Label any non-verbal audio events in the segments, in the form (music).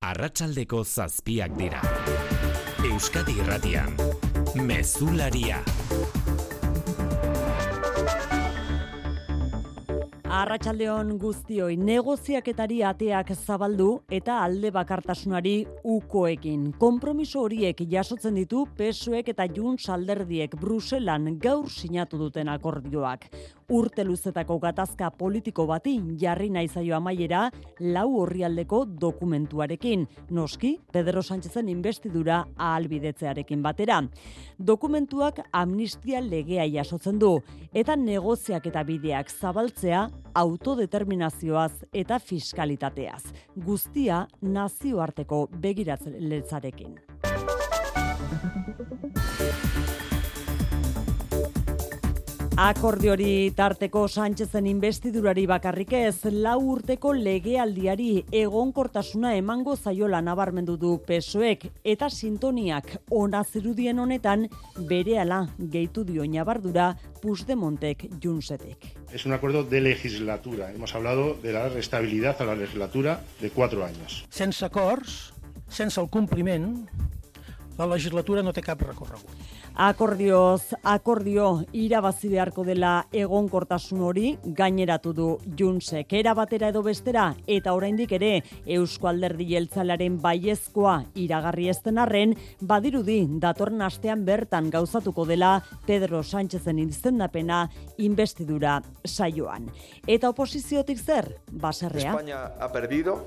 Arratsaldeko zazpiak dira. Euskadi Irratian. Mezularia. Arratsaldeon guztioi negoziaketari ateak zabaldu eta alde bakartasunari ukoekin. Konpromiso horiek jasotzen ditu PSOEk eta Junts alderdiek Bruselan gaur sinatu duten akordioak. Urte luzetako gatazka politiko bati jarri nahi zaio amaiera lau orrialdeko dokumentuarekin. Noski, Pedro Sánchezen investidura ahalbidetzearekin batera. Dokumentuak amnistia legea jasotzen du eta negoziak eta bideak zabaltzea autodeterminazioaz eta fiskalitateaz. Guztia nazioarteko begiratzeletzarekin. Akordiori tarteko Sánchezen investidurari bakarrik ez, lau urteko legealdiari egonkortasuna emango zaiola nabarmendu du pesoek eta sintoniak ona zirudien honetan berehala gehitu dio nabardura Puigdemontek Junsetek. Es un acuerdo de legislatura. Hemos hablado de la estabilidad a la legislatura de cuatro años. Sense acords, sense el compliment, la legislatura no té cap recorregut. Akordioz, akordio irabazi beharko dela egonkortasun hori gaineratu du Junsek. Era batera edo bestera eta oraindik ere Eusko Alderdi Jeltzalaren baiezkoa iragarri ezten arren, badirudi datorren astean bertan gauzatuko dela Pedro Sánchezen izendapena investidura saioan. Eta oposiziotik zer? Baserrea. España ha perdido,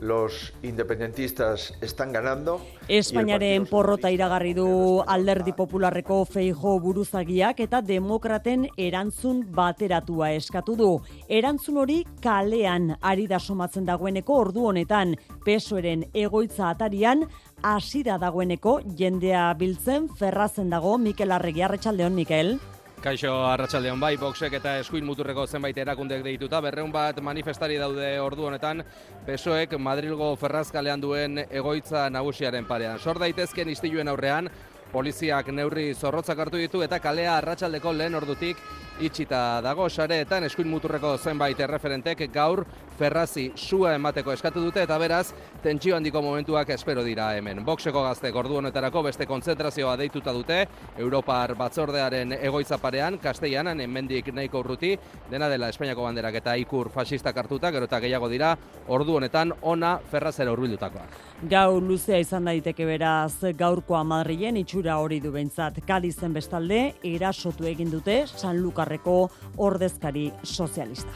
los independentistas están ganando. Espainiaren porrota iragarri du alderdi popularreko feijo buruzagiak eta demokraten erantzun bateratua eskatu du. Erantzun hori kalean ari da somatzen dagoeneko ordu honetan pesoeren egoitza atarian hasi da dagoeneko jendea biltzen ferrazen dago Mikel Arregi Arratsaldeon Mikel. Kaixo Arratsaldeon bai, boxek eta eskuin muturreko zenbait erakundek deituta, berreun bat manifestari daude ordu honetan, PSOEk Madrilgo Ferrazkalean duen egoitza nagusiaren parean. Sor daitezken istiluen aurrean, poliziak neurri zorrotzak hartu ditu eta kalea arratsaldeko lehen ordutik itxita dago sareetan eskuin muturreko zenbait erreferentek gaur ferrazi sua emateko eskatu dute eta beraz tentsio handiko momentuak espero dira hemen. Boxeko gazte gordu honetarako beste kontzentrazioa deituta dute Europar batzordearen egoitza parean Castellanan hemendik nahiko urruti dena dela Espainiako banderak eta ikur fasistak hartuta gero eta gehiago dira ordu honetan ona ferrazera hurbildutakoak. Gau luzea izan daiteke beraz gaurkoa Madrilen itxura hori du behintzat Kalizen bestalde erasotu egin dute San Lukarreko ordezkari sozialista.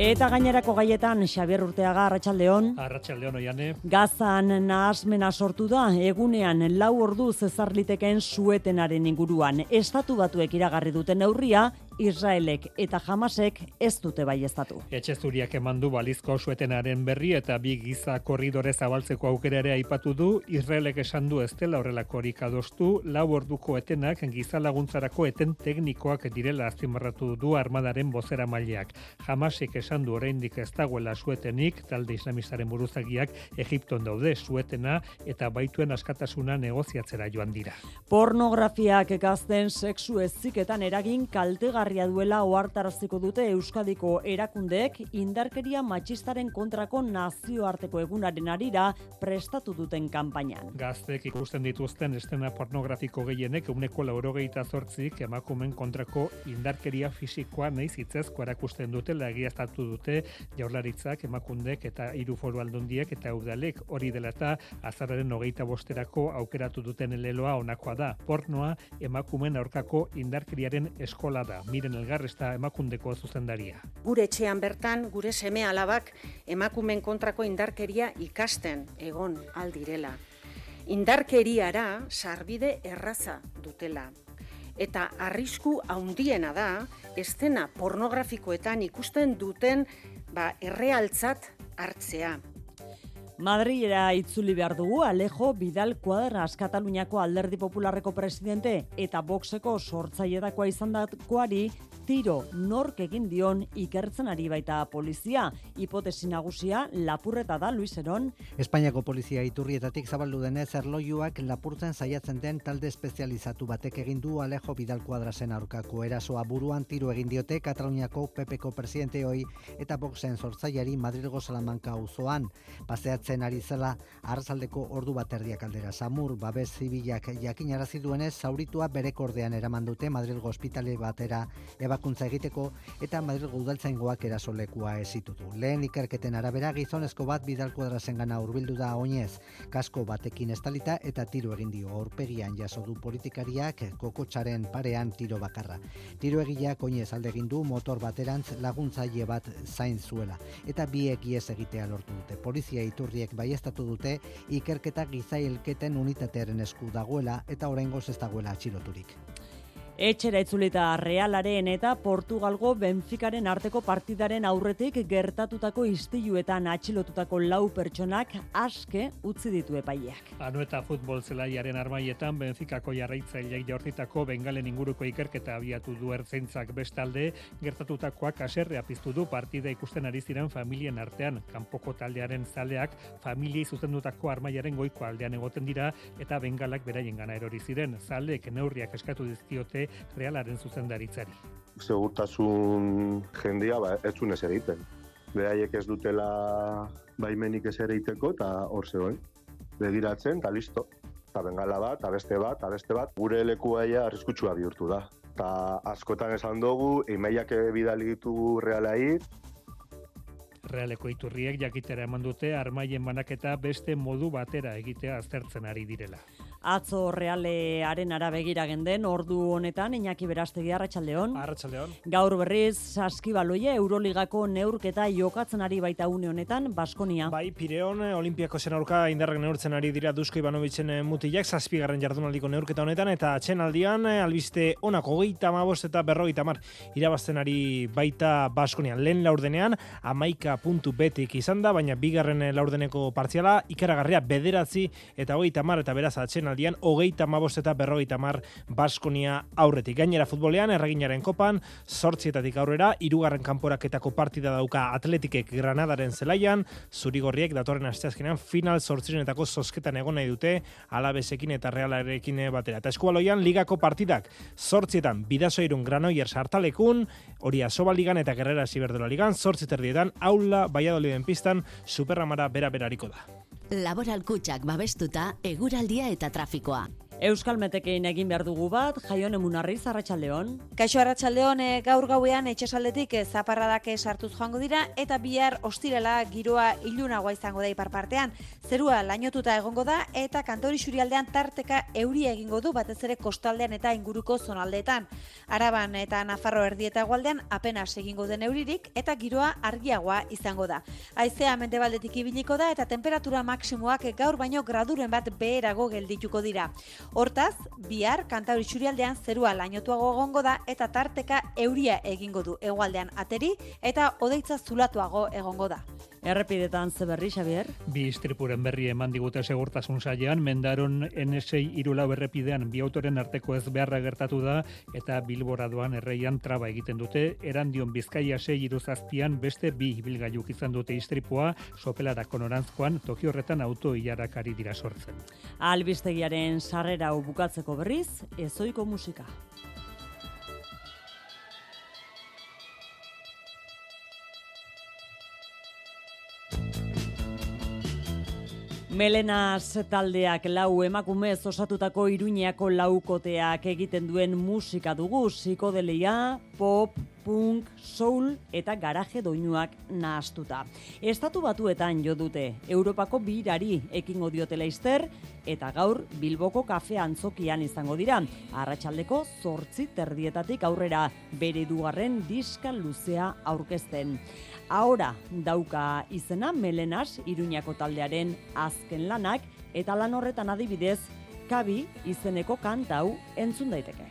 Eta gainerako gaietan Xabier Urteaga Arratsaldeon. Arratsaldeon oiane. Gazan nahasmena sortu da egunean lau ordu zezarliteken suetenaren inguruan. Estatu batuek iragarri duten neurria Israelek eta Hamasek ez dute baieztatu. Etxe zuriak eman du balizko suetenaren berri eta bi giza korridore zabaltzeko aukera ere aipatu du, Israelek esan du ez dela horrelakorik adostu, lau orduko etenak giza laguntzarako eten teknikoak direla azpimarratu du armadaren bozera maileak. Hamasek esan du oraindik ez dagoela suetenik, talde islamistaren buruzagiak Egipton daude suetena eta baituen askatasuna negoziatzera joan dira. Pornografiak gazten sexu eziketan eragin kaltegarri izugarria duela ohartaraziko dute Euskadiko erakundeek indarkeria matxistaren kontrako nazioarteko egunaren arira prestatu duten kanpainan. Gaztek ikusten dituzten estena pornografiko gehienek euneko laurogeita zortzik emakumen kontrako indarkeria fisikoa nahi zitzezko erakusten dute egiaztatu dute jaurlaritzak emakundek eta hiru foru aldundiek eta udalek hori dela eta azararen hogeita bosterako aukeratu duten eleloa onakoa da. Pornoa emakumen aurkako indarkeriaren eskola da miren elgarresta emakundeko zuzendaria. Gure etxean bertan, gure seme alabak emakumen kontrako indarkeria ikasten egon aldirela. Indarkeriara sarbide erraza dutela. Eta arrisku haundiena da, estena pornografikoetan ikusten duten ba, errealtzat hartzea. Madrilera itzuli behar dugu Alejo Bidal Kuadras Kataluniako Alderdi Popularreko presidente eta Voxeko sortzailedakoa izan dakoari tiro nork egin dion ikertzen ari baita polizia. Hipotesi nagusia lapurreta da Luis Eron. Espainiako polizia iturrietatik zabaldu denez erlojuak lapurtzen saiatzen den talde espezializatu batek egin du Alejo Vidal Cuadrasen aurkako erasoa buruan tiro egin diote Kataluniako PPko presidente hoi eta boxen sortzaileari Madrilgo Salamanca auzoan paseatzen ari zela arrasaldeko ordu bat erdiak aldera Samur babes zibilak jakinarazi duenez zauritua bere kordean eraman dute Madrilgo ospitale batera ebakuntza egiteko eta Madrilgo udaltzaingoak erasolekua esitu du. Lehen ikerketen arabera gizonezko bat Bidal Kuadrasen gana urbildu da oinez, kasko batekin estalita eta tiro egin dio aurpegian jaso du politikariak kokotxaren parean tiro bakarra. Tiro egileak oinez alde egin du motor baterantz laguntzaile bat zain zuela eta biek ies egitea lortu dute. Polizia iturriek baiestatu dute ikerketa gizailketen unitatearen esku dagoela eta oraingoz ez dagoela atxiloturik. Etxera itzulita Realaren eta Portugalgo Benficaren arteko partidaren aurretik gertatutako istiluetan atxilotutako lau pertsonak aske utzi ditu epaileak. Anu eta futbol zelaiaren armaietan Benficako jarraitzaileak jaurtitako bengalen inguruko ikerketa abiatu du ertzaintzak. Bestalde gertatutakoak aserrea piztu du partida ikusten ari ziren familien artean. Kanpoko taldearen zaleak familiei zuzendutako armaiaren goiko aldean egoten dira eta bengalak beraien gana erori ziren. Zaleek neurriak eskatu dizkiote realaren zuzendaritzari. Segurtasun jendia ba, ez zuen egiten. Beraiek ez dutela baimenik ez egiteko eta hor zegoen. Begiratzen eta listo. Eta bengala bat, eta beste bat, eta beste bat. Gure lekuaia arriskutsua bihurtu da. Eta askotan esan dugu, emaiak bidali ditugu realai, Realeko iturriek jakitera eman dute armaien banaketa beste modu batera egitea aztertzen ari direla. Atzo realearen arabegira genden, ordu honetan, Iñaki Berastegi, Arratxaldeon. Arratxaldeon. Gaur berriz, saskibaloia Euroligako neurketa jokatzen ari baita une honetan, Baskonia. Bai, Pireon, Olimpiako zenaurka indarrak neurtzen ari dira Dusko Ivanovitzen eh, mutilak, zazpigarren jardunaldiko neurketa honetan, eta atxen aldian, eh, albiste onako goita mabost eta berrogeita mar, irabazten ari baita Baskonia. Lehen laurdenean, amaika puntu betik izan da, baina bigarren laurdeneko partziala, ikaragarria bederatzi eta goita mar, eta beraz atxen aldian, hogeita mabost eta berrogeita mar Baskonia aurretik. Gainera futbolean, erreginaren kopan, sortzietatik aurrera, irugarren kanporaketako partida dauka atletikek Granadaren zelaian, zurigorriek datorren asteazkenean final sortzirenetako zosketan egon nahi dute, alabesekin eta realarekin batera. Eta eskualoian, ligako partidak, sortzietan, bidazoirun granoier sartalekun, hori asoba ligan eta gerrera ziberdola ligan, sortziterdietan, aula, baiadoliden pistan, superramara bera-berariko da. Laboral kutsak babestuta, eguraldia eta trafikoa. Euskal Metekein egin behar dugu bat, jaion emunarri, Arratsaldeon. Kaixo Arratsaldeon e, gaur gauean etxesaldetik e, zaparradak sartuz joango dira, eta bihar ostirela giroa ilunagoa izango da ipar partean. Zerua lainotuta egongo da, eta kantori xurialdean tarteka euria egingo du, batez ere kostaldean eta inguruko zonaldeetan. Araban eta Nafarro erdieta gualdean apenas egingo den euririk, eta giroa argiagoa izango da. Aizea mendebaldetik ibiliko da, eta temperatura maksimoak gaur baino graduren bat beherago geldituko dira. Hortaz, bihar kantauri txurialdean zerua lainotuago egongo da eta tarteka euria egingo du egualdean ateri eta odeitza zulatuago egongo da. Errepidetan ze berri, Xavier? Bi istripuren berri eman digute segurtasun sailean, mendaron N6 irulau errepidean bi autoren arteko ez beharra gertatu da eta bilboradoan erreian traba egiten dute, erandion bizkaia 6 iruzazpian beste bi bilgailuk izan dute istripua, sopelarako norantzkoan, toki horretan auto hilarakari dira sortzen. Albistegiaren sarrera bukatzeko berriz, ezoiko musika. Melenas taldeak lau emakumez osatutako iruñeako laukoteak egiten duen musika dugu, psikodelia, pop, punk, soul eta garaje doinuak nahastuta. Estatu batuetan jo dute, Europako birari ekingo diotela izter, eta gaur Bilboko kafe antzokian izango dira. Arratxaldeko zortzi terdietatik aurrera bere dugarren diska luzea aurkezten. Ahora dauka izena Melenas Iruñako taldearen azken lanak eta lan horretan adibidez Kabi izeneko kantau entzun daiteke.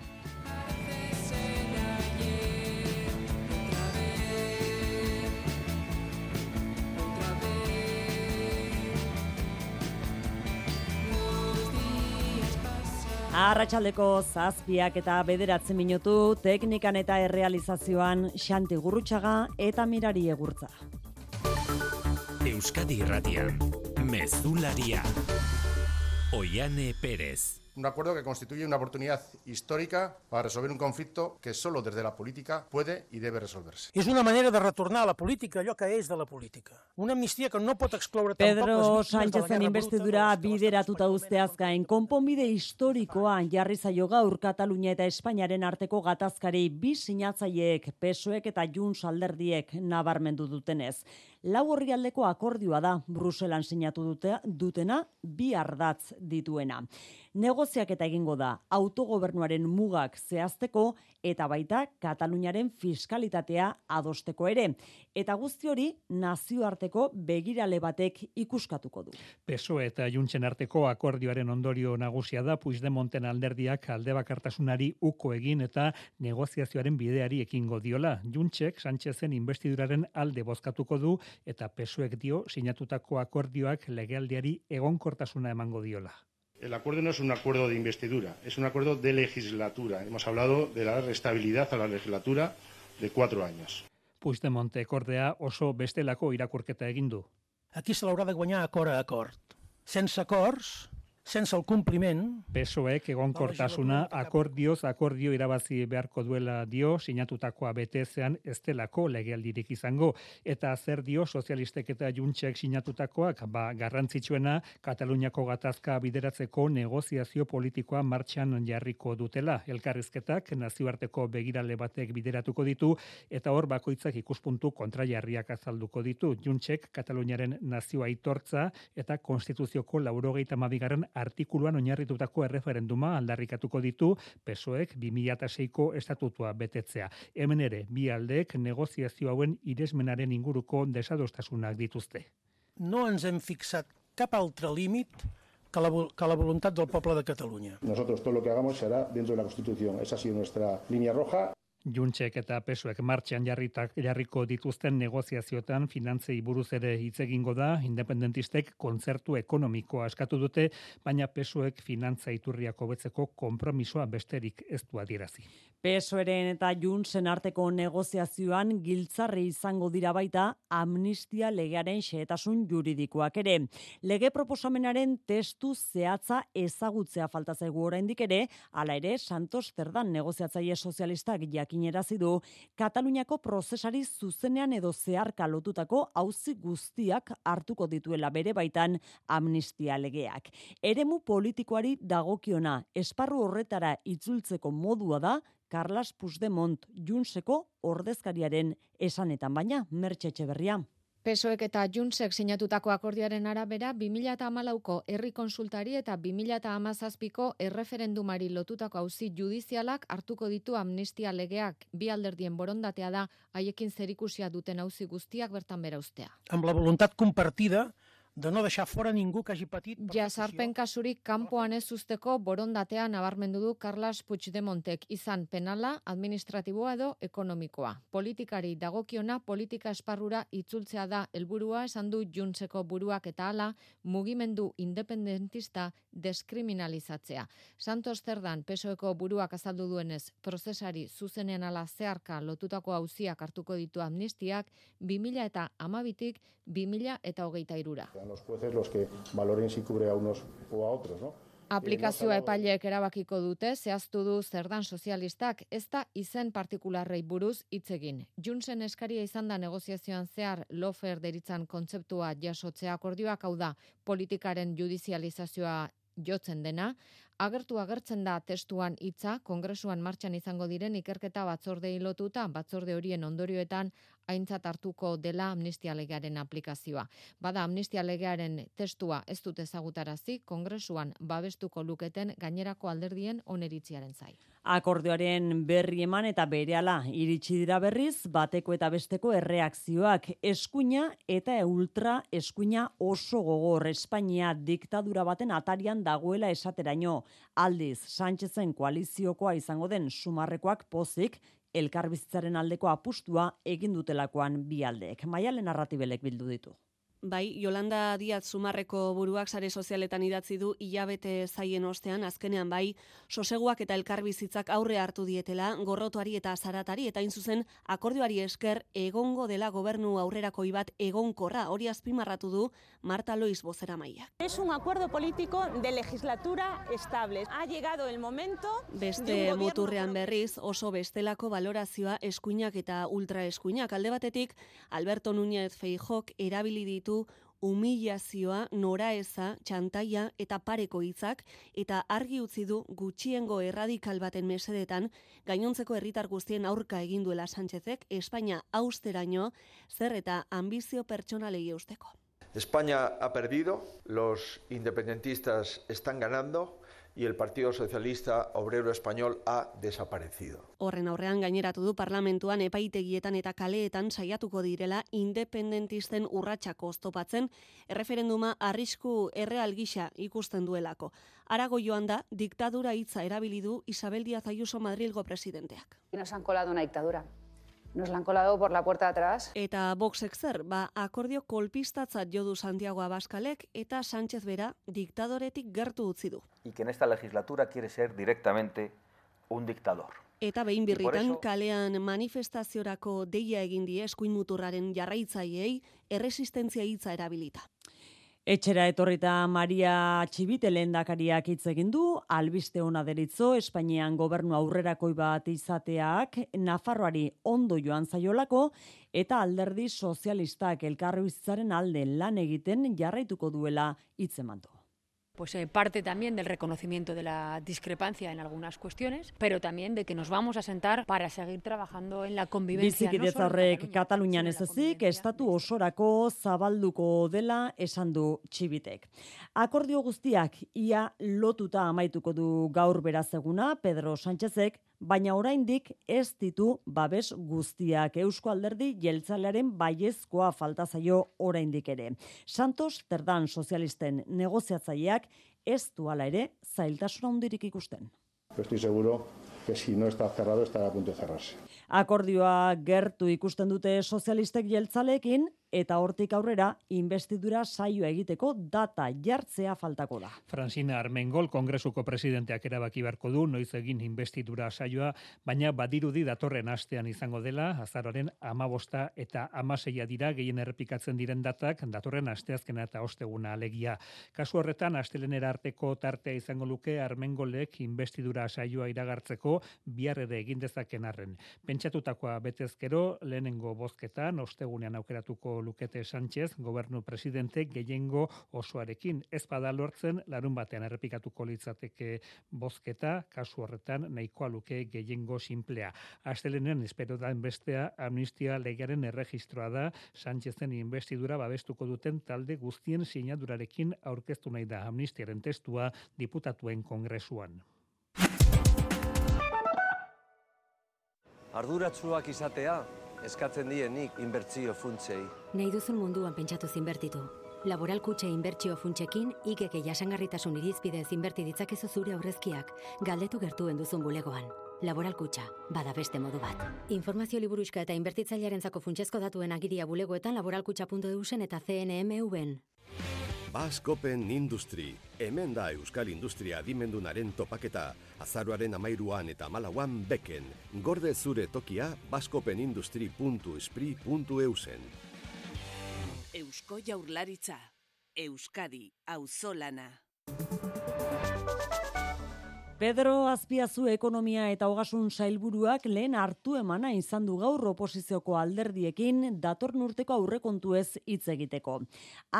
Arratxaldeko zazpiak eta bederatzen minutu, teknikan eta errealizazioan Xanti Gurrutxaga eta Mirari Egurtza. Euskadi Irratian, Mezularia. Oiane Pérez. Un acuerdo que constituye una oportunidad histórica para resolver un conflicto que solo desde la política puede y debe resolverse. És una manera de retornar a la política allò que és de la política. Una amnistia que no pot excloure tampoc Pedro de la Sánchezen investidura bideratuta usteaz gain, konponbide historikoa jarri zaio gaur Katalunia eta Espainiaren arteko gatazkari bi sinatzaileek, PSOEk eta Junts alderdiek nabarmendu dutenez. Lau horrialdeko akordioa da Bruselan sinatu dute, dutena bi ardatz dituena. Negoziak eta egingo da autogobernuaren mugak zehazteko eta baita Kataluniaren fiskalitatea adosteko ere. Eta guzti hori nazioarteko begirale batek ikuskatuko du. PSOE eta Juntsen arteko akordioaren ondorio nagusia da Puigdemonten alderdiak alde bakartasunari uko egin eta negoziazioaren bideari ekingo diola. Juntsek Sánchezen investiduraren alde bozkatuko du eta PSOEk dio sinatutako akordioak legealdiari egonkortasuna emango diola. El acuerdo no es un acuerdo de investidura, es un acuerdo de legislatura. Hemos hablado de dar estabilidad a la legislatura de cuatro años. Puigdemontek ordea oso bestelako irakurketa egin du. Aquí se l'haurà de guanyar acord a acord. Sense acords, sense el compliment... PSOEk egonkortasuna akordioz akordio irabazi beharko duela dio sinatutakoa betezean ez delako legealdirik izango. Eta zer dio sozialistek eta juntsek sinatutakoak? Ba garrantzitsuena Kataluniako gatazka bideratzeko negoziazio politikoa martxan jarriko dutela. Elkarrizketak nazioarteko begirale batek bideratuko ditu eta hor bakoitzak ikuspuntu kontrajarriak azalduko ditu. Juntsek Kataluniaren nazio aitortza eta konstituzioko 82garren artikuluan oinarritutako erreferenduma aldarrikatuko ditu PSOEk 2006ko estatutua betetzea. Hemen ere, bi aldeek negoziazio hauen iresmenaren inguruko desadostasunak dituzte. No ens hem fixat cap altre límit que la, que la voluntat del poble de Catalunya. Nosotros todo lo que hagamos será dentro de la Constitución. Esa ha sido nuestra línea roja. Juntsek eta PSOEk martxan jarritak jarriko dituzten negoziazioetan finantzei buruz ere hitz egingo da, independentistek kontzertu ekonomikoa eskatu dute, baina PSOEk finantza iturriak hobetzeko konpromisoa besterik ez du adierazi. PSOEren eta Juntsen arteko negoziazioan giltzarri izango dira baita amnistia legearen xehetasun juridikoak ere. Lege proposamenaren testu zehatza ezagutzea falta zaigu oraindik ere, hala ere Santos Zerdan negoziatzaile sozialistak jakinerazi du Kataluniako prozesari zuzenean edo zeharka lotutako auzi guztiak hartuko dituela bere baitan amnistia legeak. Eremu politikoari dagokiona esparru horretara itzultzeko modua da Carlas Puigdemont Junseko ordezkariaren esanetan baina Mertxe Etxeberria. PSOEk eta Juntsek sinatutako akordioaren arabera 2014ko herri konsultari eta 2017ko erreferendumari lotutako auzi judizialak hartuko ditu amnistia legeak bi alderdien borondatea da haiekin zerikusia duten auzi guztiak bertan bera ustea. Amb la voluntat compartida de no deixar fora ningú que hagi patit... Jasarpen kasurik kanpoan ez usteko borondatea nabarmendu du Carlas Puigdemontek izan penala, administratiboa edo ekonomikoa. Politikari dagokiona politika esparrura itzultzea da helburua esan du Juntseko buruak eta hala mugimendu independentista deskriminalizatzea. Santos Zerdan PSOEko buruak azaldu duenez prozesari zuzenean ala zeharka lotutako auziak hartuko ditu amnistiak 2000 eta amabitik 2000 eta hogeita irura. Los jueces los que valoren si cubre a unos o a otros, ¿no? Aplikazioa epaileek erabakiko dute, zehaztu du zerdan sozialistak, ez da izen partikularrei buruz hitz egin. Junsen eskaria izan da negoziazioan zehar lofer deritzan kontzeptua jasotzea akordioak hau da politikaren judizializazioa jotzen dena, agertu agertzen da testuan hitza kongresuan martxan izango diren ikerketa batzorde lotuta batzorde horien ondorioetan aintzat hartuko dela amnistia legearen aplikazioa. Bada amnistia legearen testua ez dute ezagutarazi kongresuan babestuko luketen gainerako alderdien oneritziaren zai. Akordioaren berri eman eta berehala iritsi dira berriz bateko eta besteko erreakzioak eskuina eta ultra eskuina oso gogor Espainia diktadura baten atarian dagoela esateraino aldiz Sánchezen koaliziokoa izango den sumarrekoak pozik elkarbizitzaren aldeko apustua egin dutelakoan bi aldeek. Maialen narratibelek bildu ditu. Bai, Yolanda Diaz Zumarreko buruak sare sozialetan idatzi du hilabete zaien ostean, azkenean bai, soseguak eta elkarbizitzak aurre hartu dietela, gorrotuari eta zaratari, eta zuzen akordioari esker egongo dela gobernu aurrerako bat egonkorra, hori azpimarratu du Marta Lois bozera maia. Es un acuerdo político de legislatura estable. Ha llegado el momento Beste muturrean berriz oso bestelako valorazioa eskuinak eta ultraeskuinak. Alde batetik, Alberto Núñez Feijok erabili ditu ditu humilazioa, noraeza, txantaia eta pareko hitzak eta argi utzi du gutxiengo erradikal baten mesedetan gainontzeko herritar guztien aurka egin duela Sánchezek Espainia austeraino zer eta ambizio pertsonalei eusteko. España ha perdido, los independentistas están ganando, y el Partido Socialista Obrero Español ha desaparecido. Horren aurrean gaineratu du parlamentuan epaitegietan eta kaleetan saiatuko direla independentisten urratsak oztopatzen erreferenduma arrisku erreal gisa ikusten duelako. Arago joan da diktadura hitza erabili du Isabel Díaz Ayuso Madrilgo presidenteak. Nos han colado una dictadura. Nos la han colado por la puerta de atrás. Eta Voxek zer, ba, akordio kolpistatzat jodu Santiago Abaskalek eta Sánchez bera diktadoretik gertu utzi du. Y que en esta legislatura quiere ser directamente un dictador. Eta behin birritan kalean manifestaziorako deia egin die eskuin muturraren jarraitzaileei erresistentzia hitza erabilita. Etxera etorrita Maria Txibite lehendakariak hitz egin du, albiste ona deritzo Espainian gobernu aurrerakoi bat izateak Nafarroari ondo joan zaiolako eta alderdi sozialistak elkarri alde lan egiten jarraituko duela hitzemandu pues eh, parte también del reconocimiento de la discrepancia en algunas cuestiones, pero también de que nos vamos a sentar para seguir trabajando en la convivencia. Bizikidez horrek Katalunian ez ezik, estatu osorako zabalduko dela esan du txibitek. Akordio guztiak ia lotuta amaituko du gaur berazeguna, Pedro Sánchezek, baina oraindik ez ditu babes guztiak Eusko Alderdi jeltzalearen baiezkoa falta zaio oraindik ere. Santos Terdan sozialisten negoziatzaileak ez du hala ere zailtasuna hundirik ikusten. Estoy seguro que si no está cerrado estará a punto de cerrarse. Akordioa gertu ikusten dute sozialistek jeltzaleekin, eta hortik aurrera investidura saioa egiteko data jartzea faltako da. Francina Armengol kongresuko presidenteak erabaki beharko du noiz egin investidura saioa, baina badirudi datorren astean izango dela, azaroren amabosta eta amaseia dira gehien errepikatzen diren datak datorren asteazkena eta osteguna alegia. Kasu horretan, astelenera arteko tartea izango luke Armengolek investidura saioa iragartzeko bihar ere egin dezaken arren. Pentsatutakoa betezkero, lehenengo bozketan, ostegunean aukeratuko lukete Sánchez, gobernu presidente gehiengo osoarekin. Ez bada lortzen, larun batean errepikatuko litzateke bozketa, kasu horretan nahikoa luke gehiengo simplea. Astelenen espero da bestea amnistia legaren erregistroa da Sánchezen investidura babestuko duten talde guztien sinadurarekin aurkeztu nahi da amnistiaren testua diputatuen kongresuan. Arduratsuak izatea eskatzen dienik inbertsio funtsei. Nahi duzun munduan pentsatu zinbertitu. Laboral kutxe inbertsio funtsekin, ikeke jasangarritasun irizpidez inberti ditzakezu zure aurrezkiak, galdetu gertuen duzun bulegoan. Laboral kutxa, bada beste modu bat. Informazio liburuska eta inbertitzailearen zako funtsezko datuen agiria bulegoetan laboralkutxa.eusen eta CNMV-en. Baskopen Industri, hemen da Euskal Industria adimendunaren topaketa, azaruaren amairuan eta malauan beken, gorde zure tokia baskopenindustri.espri.eusen. Eusko Jaurlaritza, Euskadi, Auzolana. Pedro Azpiazu ekonomia eta hogasun sailburuak lehen hartu emana izan du gaur oposizioko alderdiekin dator nurteko aurrekontu ez hitz egiteko.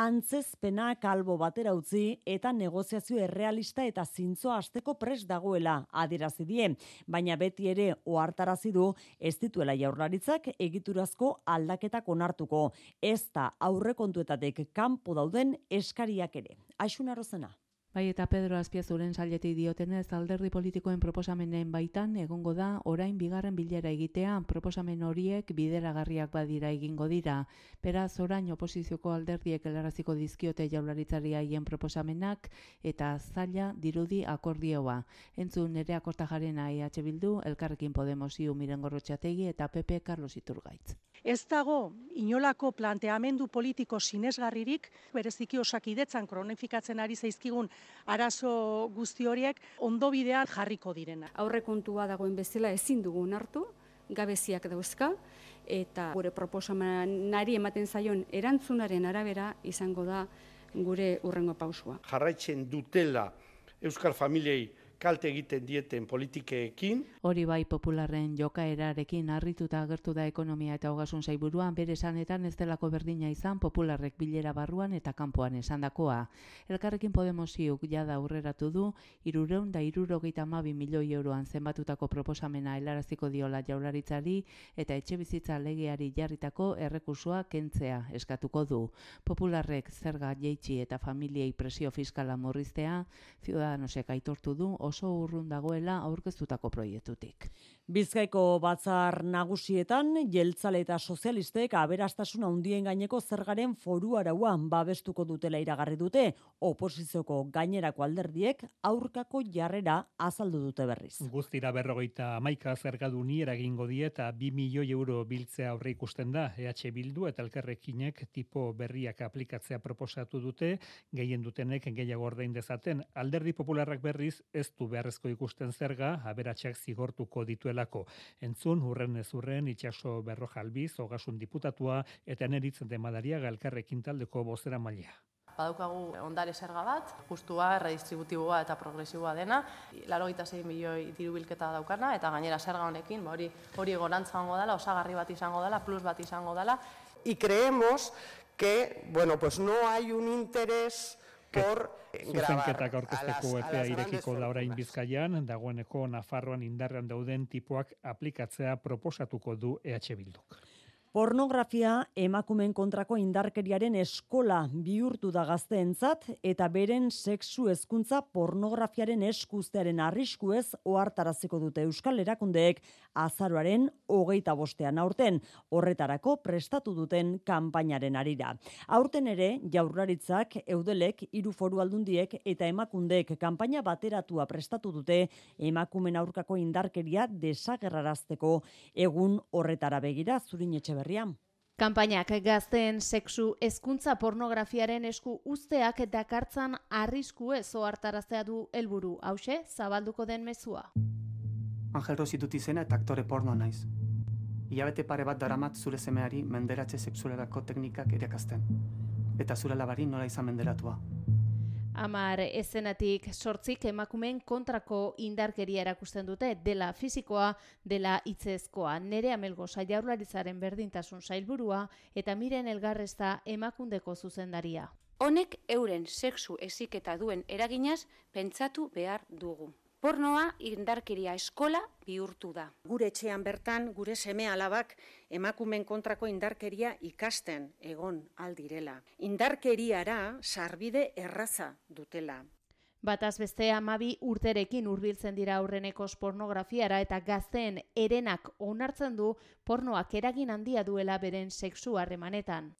Antzezpena kalbo batera utzi eta negoziazio errealista eta zintzo asteko pres dagoela adierazi die, baina beti ere ohartarazi du ez dituela jaurlaritzak egiturazko aldaketak onartuko. Ez da aurrekontuetatik kanpo dauden eskariak ere. Aixuna rozena. Bai eta Pedro Azpiazuren sailetik diotenez alderdi politikoen proposamenen baitan egongo da orain bigarren bilera egitea proposamen horiek bideragarriak badira egingo dira. Beraz orain oposizioko alderdiek helaraziko dizkiote jaularitzari haien proposamenak eta zaila dirudi akordioa. Entzun ere akortajarena EH Bildu, Elkarrekin Podemos iu Miren Gorrotxategi eta PP Carlos Iturgaitz. Ez dago inolako planteamendu politiko sinesgarririk, bereziki osakidetzan kronifikatzen ari zaizkigun arazo guzti horiek ondo bidean jarriko direna. Aurrekontua dagoen bezala ezin dugu hartu, gabeziak dauzka, eta gure proposamenari ematen zaion erantzunaren arabera izango da gure urrengo pausua. Jarraitzen dutela Euskal Familiei kalte egiten dieten politikeekin. Hori bai popularren jokaerarekin harrituta agertu da ekonomia eta hogasun zaiburuan bere esanetan ez delako berdina izan popularrek bilera barruan eta kanpoan esandakoa. Elkarrekin Podemosiuk jada aurreratu du irureun da irurogeita mabi milioi euroan zenbatutako proposamena helaraziko diola jaularitzari eta etxe bizitza legeari jarritako errekusua kentzea eskatuko du. Popularrek zerga jeitsi eta familiei presio fiskala morriztea, ciudadanosek aitortu du oso urrun dagoela aurkeztutako proiektutik. Bizkaiko batzar nagusietan jeltzale eta sozialistek aberastasuna handien gaineko zergaren foru arauan babestuko dutela iragarri dute. Oposizioko gainerako alderdiek aurkako jarrera azaldu dute berriz. Guztira berrogeita amaika zergadu ni eragingo die eta 2 milioi euro biltzea aurre ikusten da EH Bildu eta elkarrekinek tipo berriak aplikatzea proposatu dute. Gehien dutenek gehiago ordain dezaten. Alderdi popularrak berriz ez du beharrezko ikusten zerga. Aberatsak zigortuko dituela delako. Entzun, hurren ez hurren, itxaso berro jalbiz, ogasun diputatua, eta neritzen demadaria galkarrekin taldeko bozera malia. Badaukagu ondare zerga bat, justua, redistributiboa eta progresiboa dena, laro gita milioi diru bilketa daukana, eta gainera zerga honekin, ba hori hori gorantza hongo dela, osagarri bat izango dela, plus bat izango dela. Y creemos que, bueno, pues no hay un interés por Zuzenketak aurkezteko epea irekiko da orain bizkaian, dagoeneko Nafarroan indarrean dauden tipuak aplikatzea proposatuko du EH Bilduk. Pornografia emakumen kontrako indarkeriaren eskola bihurtu da gazteentzat eta beren sexu hezkuntza pornografiaren eskuztearen arriskuez ohartaraziko dute Euskal Erakundeek azaroaren hogeita bostean aurten. Horretarako prestatu duten kanpainaren arira. Aurten ere jaurlaritzak eudelek hiru foru aldundiek eta emakundeek kanpaina bateratua prestatu dute emakumen aurkako indarkeria desagerrarazteko. Egun horretara begira zurin etxe berrian. Kampainak gazteen sexu hezkuntza pornografiaren esku usteak eta kartzan arrisku ez ohartaraztea du helburu. Hauxe, zabalduko den mezua. Angel Rosi dut izena eta aktore porno naiz. Iabete pare bat daramat zure semeari menderatze sexualerako teknikak erakazten. Eta zure labari nola izan menderatua. Amar ezenatik sortzik emakumeen kontrako indarkeria erakusten dute dela fisikoa, dela hitzezkoa. Nere amelgo jaurlaritzaren berdintasun sailburua eta miren elgarrezta emakundeko zuzendaria. Honek euren sexu eziketa duen eraginaz pentsatu behar dugu. Pornoa indarkeria eskola bihurtu da. Gure etxean bertan, gure seme alabak emakumen kontrako indarkeria ikasten egon aldirela. Indarkeriara sarbide erraza dutela. Bataz beste amabi urterekin hurbiltzen dira aurrenekos pornografiara eta gazteen erenak onartzen du pornoak eragin handia duela beren sexu harremanetan.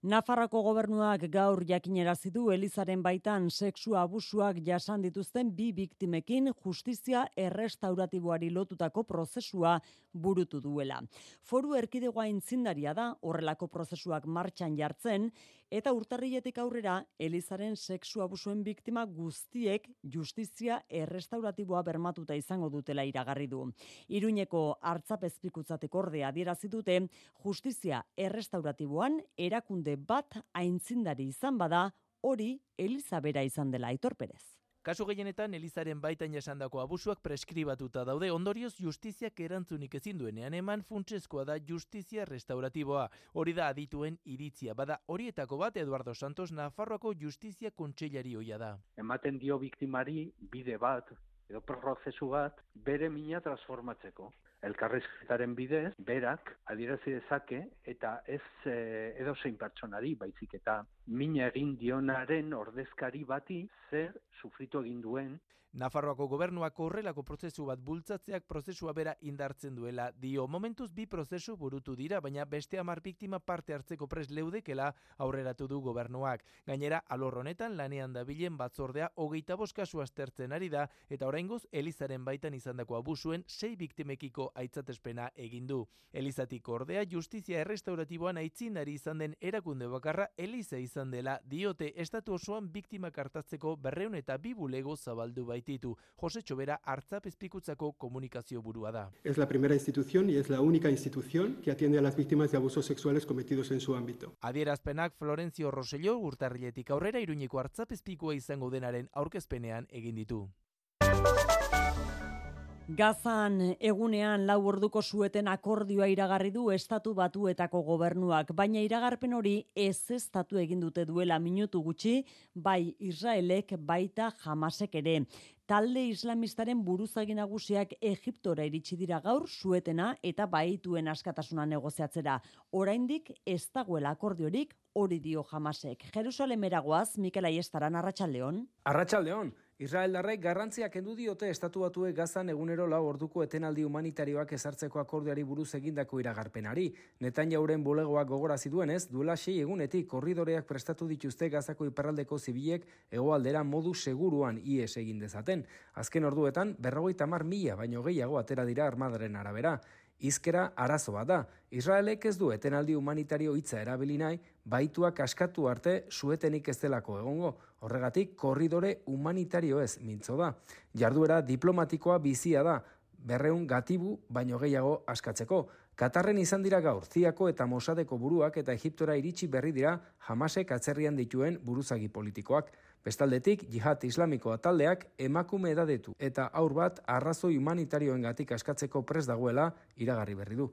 Nafarroko gobernuak gaur jakinerazi du Elizaren baitan sexu abusuak jasan dituzten bi biktimekin justizia errestauratiboari lotutako prozesua burutu duela. Foru erkidegoa intzindaria da horrelako prozesuak martxan jartzen eta urtarriletik aurrera Elizaren sexu abusuen biktima guztiek justizia errestauratiboa bermatuta izango dutela iragarri du. Iruñeko hartzapezpikutzateko ordea adierazi dute justizia errestauratiboan erakunde bat aintzindari izan bada hori Elizabera izan dela Aitor Perez. Kasu gehienetan Elizaren baitan jasandako abusuak preskribatuta daude ondorioz justiziak erantzunik ezin duenean eman funtsezkoa da justizia restauratiboa. Hori da adituen iritzia bada horietako bat Eduardo Santos Nafarroako justizia kontseilari hoia da. Ematen dio biktimari bide bat edo prozesu bat bere mina transformatzeko. Elkarrizketaren bidez, berak adierazi dezake eta ez e, edozein pertsonari, baizik eta mina egin dionaren ordezkari bati zer sufritu egin duen Nafarroako gobernuak horrelako prozesu bat bultzatzeak prozesua bera indartzen duela dio. Momentuz bi prozesu burutu dira, baina beste amar biktima parte hartzeko pres leudekela aurreratu du gobernuak. Gainera, alor honetan lanean da bilen batzordea hogeita boskasu astertzen ari da, eta oraingoz Elizaren baitan izandako abusuen sei biktimekiko aitzatespena egin du. Elizatik ordea justizia errestauratiboan aitzin ari izan den erakunde bakarra Eliza izan dela diote estatu osoan biktimak hartatzeko berreun eta bi bulego zabaldu bai baititu. Jose Txobera hartzapezpikutzako komunikazio burua da. Es la primera institución y es la única institución que atiende a las víctimas de abusos sexuales cometidos en su ámbito. Adierazpenak Florencio Rosello urtarriletik aurrera iruñeko hartzapezpikua izango denaren aurkezpenean egin ditu. Gazan egunean lau orduko sueten akordioa iragarri du estatu batuetako gobernuak, baina iragarpen hori ez estatu egin dute duela minutu gutxi, bai Israelek baita jamasek ere. Talde islamistaren buruzagi nagusiak Egiptora iritsi dira gaur suetena eta baituen askatasuna negoziatzera. Oraindik ez dagoela akordiorik hori dio jamasek. Jerusalemera goaz, Mikel Aiestaran, Arratxaldeon. Arratxaldeon, Israeldarrek garrantziak endu diote estatu batuek gazan egunero lau orduko etenaldi humanitarioak ezartzeko akordiari buruz egindako iragarpenari. Netan jauren bulegoak gogorazi duenez, duela sei egunetik korridoreak prestatu dituzte gazako iparraldeko zibilek egoaldera modu seguruan ies egin dezaten. Azken orduetan, berrogeita mar mila baino gehiago atera dira armadaren arabera izkera arazo bat da. Israelek ez du etenaldi humanitario hitza erabili nahi, baituak askatu arte suetenik ez delako egongo. Horregatik, korridore humanitario ez mintzo da. Jarduera diplomatikoa bizia da, berreun gatibu baino gehiago askatzeko. Katarren izan dira gaur, ziako eta mosadeko buruak eta Egiptora iritsi berri dira jamasek atzerrian dituen buruzagi politikoak. Bestaldetik, jihad islamikoa taldeak emakume edadetu eta aur bat arrazoi humanitarioengatik askatzeko pres dagoela iragarri berri du.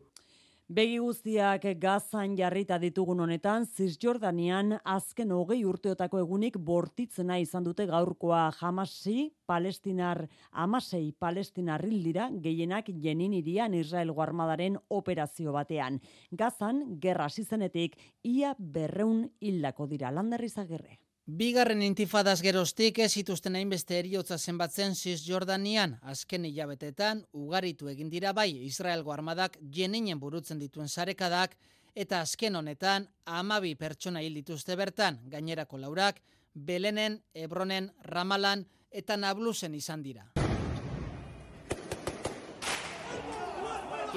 Begi guztiak gazan jarrita ditugun honetan, Cisjordanian azken hogei urteotako egunik bortitzena izan dute gaurkoa jamasi, palestinar, amasei palestinar dira gehienak jenin irian Israel armadaren operazio batean. Gazan, gerra zizenetik, ia berreun hildako dira, landerri zagerre. Bigarren intifadaz geroztik ez zituzten hainbeste eriotza zenbatzen Cisjordanian, azken hilabetetan ugaritu egin dira bai Israelgo armadak jeninen burutzen dituen sarekadak, eta azken honetan amabi pertsona hil dituzte bertan, gainerako laurak, Belenen, Ebronen, Ramalan eta Nablusen izan dira.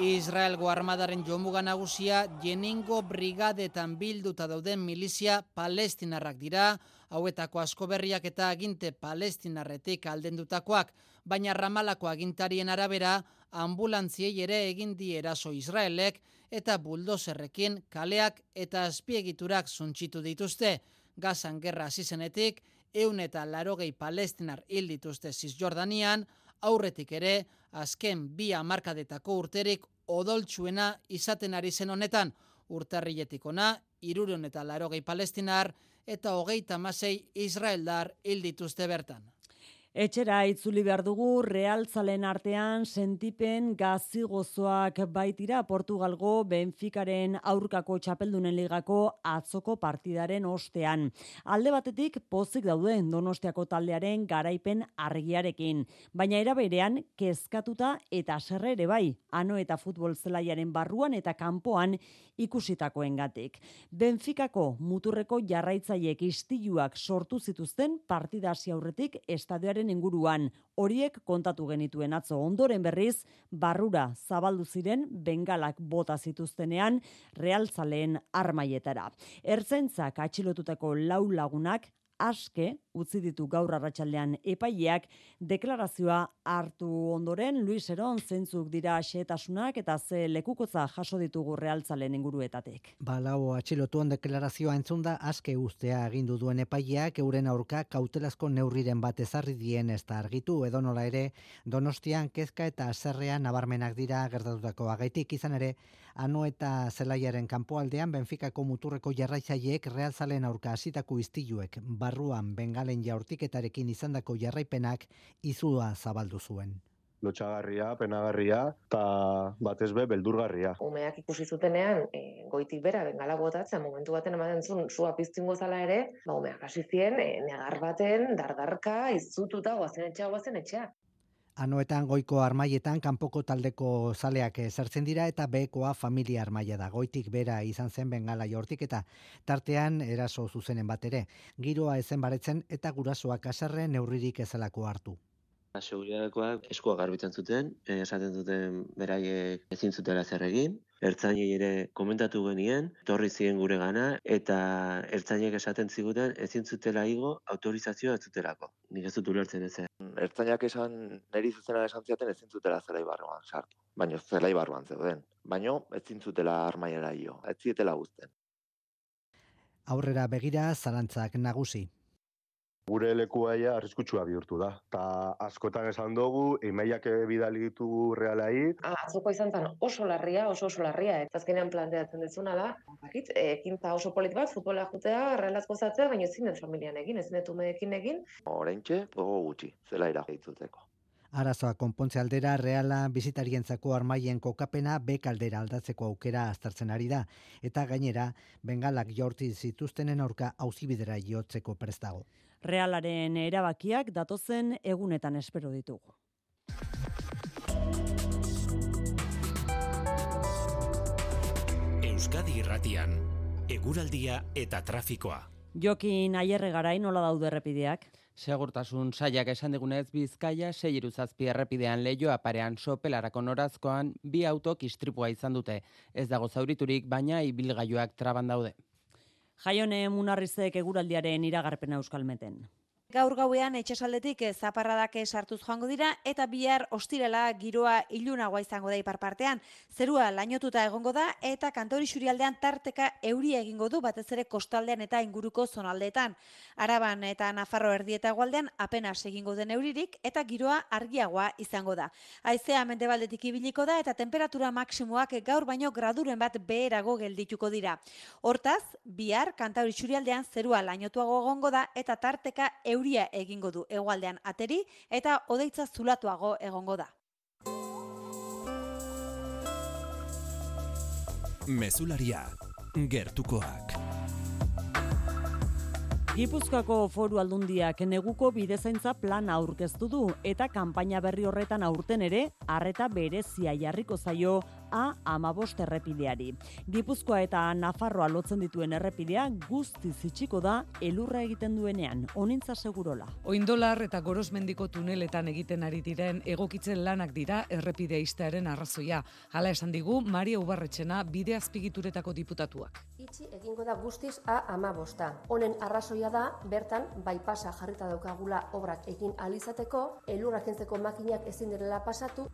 Israelgo armadaren jomuga nagusia Jeningo brigadetan bilduta dauden milizia palestinarrak dira, hauetako asko berriak eta aginte palestinarretik aldendutakoak, baina ramalako agintarien arabera ambulantziei ere egin di eraso Israelek eta buldozerrekin kaleak eta azpiegiturak zuntxitu dituzte. Gazan gerra zizenetik, eun eta larogei palestinar hil dituzte Cisjordanian, aurretik ere, azken bi amarkadetako urterik odoltsuena izaten ari zen honetan, urtarriletik ona, iruron eta larogei palestinar, eta hogeita masei Israeldar hil dituzte bertan. Etxera itzuli behar dugu realtzalen artean sentipen gazigozoak baitira Portugalgo Benficaren aurkako txapeldunen ligako atzoko partidaren ostean. Alde batetik pozik daude donostiako taldearen garaipen argiarekin, baina eraberean kezkatuta eta serrere bai, ano eta futbol zelaiaren barruan eta kanpoan ikusitakoen gatik. Benficako muturreko jarraitzaiek istiluak sortu zituzten partidasi aurretik estadioaren inguruan horiek kontatu genituen atzo ondoren berriz barrura zabaldu ziren bengalak bota zituztenean realtzaleen armaietara. Ertzaintzak atxilotutako lau lagunak aske utzi ditu gaur arratsaldean epaileak deklarazioa hartu ondoren Luis Eron zentzuk dira xetasunak eta ze lekukotza jaso ditugu realtzalen inguruetatek. Balau atxilotuan deklarazioa entzunda aske ustea agindu duen epaileak euren aurka kautelazko neurriren bat ezarri dien ez da argitu edonola ere Donostian kezka eta aserrean nabarmenak dira gertatutako agaitik izan ere ano eta zelaiaren kanpoaldean Benficako muturreko jarraitzaileek realzalen aurka hasitako istiluek barruan bengalen jaurtiketarekin izandako jarraipenak izua zabaldu zuen. lotxagarria, penagarria, eta batez be, beldurgarria. Umeak ikusi zutenean, e, goitik bera, bengala botatzen, momentu baten ematen zuen, sua piztingo zala ere, ba, umeak hasi zien, e, negar baten, dardarka, izututa, guazen etxea, guazen etxea. Anoetan goiko armaietan kanpoko taldeko zaleak zertzen dira eta bekoa familia armaia da. Goitik bera izan zen bengala jortik eta tartean eraso zuzenen bat ere. Giroa ezen baretzen eta gurasoak aserre neurririk ezelako hartu. Seguriadekoak eskua garbitzen zuten, eh, esaten zuten beraiek ezin zutela zer egin. Ertzainei ere komentatu genien, torri ziren gure gana, eta ertzainek esaten ziguten ezin zutela igo autorizazioa zutelako. Nik ez dut ulertzen ez. Ertzainak esan, niri zuzena esan ziaten ezin zutela zelai barruan sartu. Baina zelai barruan zeuden. Baina ezin zutela armaiera jo, ez zietela guzten. Aurrera begira zalantzak nagusi gure lekuaia arriskutsua bihurtu da. Ta askotan esan dugu, emaiak bidali ditugu realai. Ah, atzoko izan zen oso larria, oso oso larria. Eta azkenean planteatzen dezuna da, bakit, ekintza oso polit bat, futbola jutea, realazko zatzea, baina ezin den familian egin, ezin den tumeekin egin. Horentxe, gogo gutxi, zela irageituteko. Arazoa konpontze aldera reala bizitarientzako armaien kokapena bekaldera aldatzeko aukera aztertzen ari da eta gainera bengalak jorti zituztenen aurka auzibidera jotzeko prestago. Realaren erabakiak datozen egunetan espero ditugu. Euskadi Irratian, eguraldia eta trafikoa. Jokin aierre garain nola daude errepideak? Segurtasun saiak esan digunez Bizkaia sei iruzazpi errepidean leioa parean sopelarako norazkoan bi autok istripua izan dute. Ez dago zauriturik, baina ibilgailuak traban daude. Jaione Munarrizek eguraldiaren iragarpena euskalmeten. Gaur gauean etxesaldetik zaparradak sartuz joango dira eta bihar ostirela giroa ilunagoa izango da ipar partean. Zerua lainotuta egongo da eta kantori xurialdean tarteka euria egingo du batez ere kostaldean eta inguruko zonaldeetan. Araban eta Nafarro erdieta gualdean apenas egingo den euririk eta giroa argiagoa izango da. Aizea mendebaldetik ibiliko da eta temperatura maksimoak gaur baino graduren bat beherago geldituko dira. Hortaz, bihar kantori xurialdean zerua lainotuago egongo da eta tarteka euria euria egingo du hegoaldean ateri eta odeitza zulatuago egongo da. Mesularia, gertukoak. Gipuzkoako foru aldundiak neguko bidezaintza plana aurkeztu du eta kanpaina berri horretan aurten ere harreta berezia jarriko zaio A amabost errepideari. Gipuzkoa eta Nafarroa lotzen dituen errepidea guzti zitsiko da elurra egiten duenean, onintza segurola. Oindolar eta gorosmendiko tuneletan egiten ari diren egokitzen lanak dira errepidea iztearen arrazoia. Hala esan digu, Maria Ubarretxena bide azpigituretako diputatuak. Itzi egingo da guztiz A amabosta. Honen arrazoia da, bertan, bypassa jarrita daukagula obrak egin alizateko, elurra kentzeko makinak ezin direla pasatu,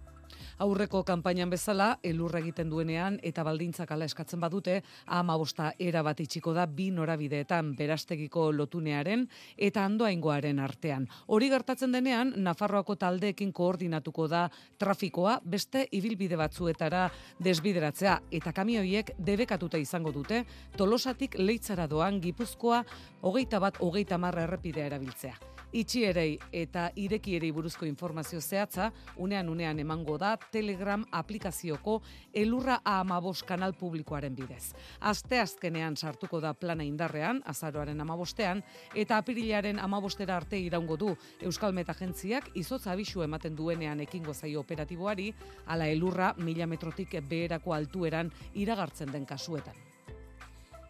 Aurreko kanpainan bezala, elurra egiten duenean eta baldintzak ala eskatzen badute, ama bosta era bat itxiko da bi norabideetan berastegiko lotunearen eta andoaingoaren artean. Hori gertatzen denean, Nafarroako taldeekin koordinatuko da trafikoa beste ibilbide batzuetara desbideratzea eta kamioiek debekatuta izango dute tolosatik leitzara doan gipuzkoa hogeita bat hogeita marra errepidea erabiltzea itxierei eta irekierei buruzko informazio zehatza, unean unean emango da Telegram aplikazioko elurra amabos kanal publikoaren bidez. Aste azkenean sartuko da plana indarrean, azaroaren amabostean, eta apirilaren amabostera arte iraungo du Euskal Metagentziak izotza abisu ematen duenean ekingo zaio operatiboari, ala elurra mila metrotik beherako altueran iragartzen den kasuetan.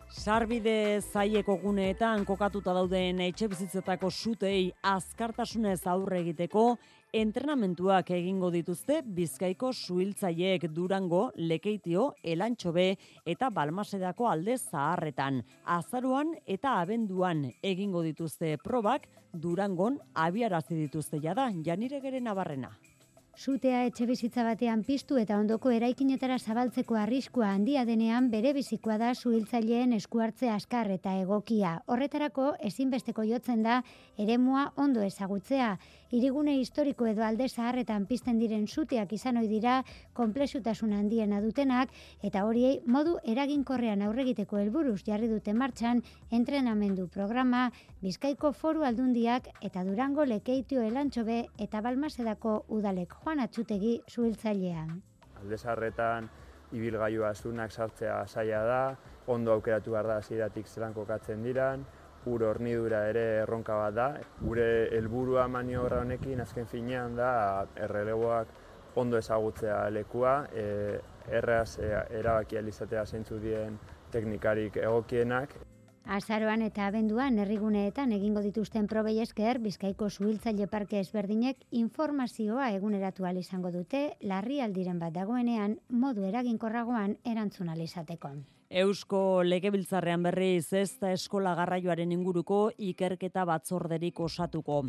Sarbide zaieko guneetan kokatuta dauden etxe bizitzetako sutei azkartasunez aurre egiteko entrenamentuak egingo dituzte Bizkaiko suhiltzaileek Durango, Lekeitio, Elantxobe eta Balmasedako alde zaharretan. Azaruan eta abenduan egingo dituzte probak Durangon abiarazi dituzte jada Janire Gere Nabarrena. Sutea etxe bizitza batean piztu eta ondoko eraikinetara zabaltzeko arriskua handia denean bere bizikoa da suhiltzaileen eskuartze askar eta egokia. Horretarako ezinbesteko jotzen da eremua ondo ezagutzea. Irigune historiko edo alde zaharretan pizten diren suteak izan ohi dira konplexutasun handiena dutenak eta horiei modu eraginkorrean aurregiteko helburuz jarri dute martxan entrenamendu programa Bizkaiko Foru Aldundiak eta Durango Lekeitio Elantxobe eta Balmasedako udaleko Juan Atxutegi zuhiltzailean. Aldezarretan ibilgailua zunak sartzea saia da, ondo aukeratu behar da hasieratik zelan kokatzen diran, ur hornidura ere erronka bat da. Gure helburua maniobra honekin azken finean da errelegoak ondo ezagutzea lekua, e, erraz e, erabaki alizatea zeintzu dien teknikarik egokienak. Azaroan eta abenduan herriguneetan egingo dituzten probei esker Bizkaiko zuhiltzaile parke ezberdinek informazioa eguneratu izango dute larrialdiren bat dagoenean modu eraginkorragoan erantzun izateko. Eusko Legebiltzarrean berriz ez da eskola garraioaren inguruko ikerketa batzorderik osatuko.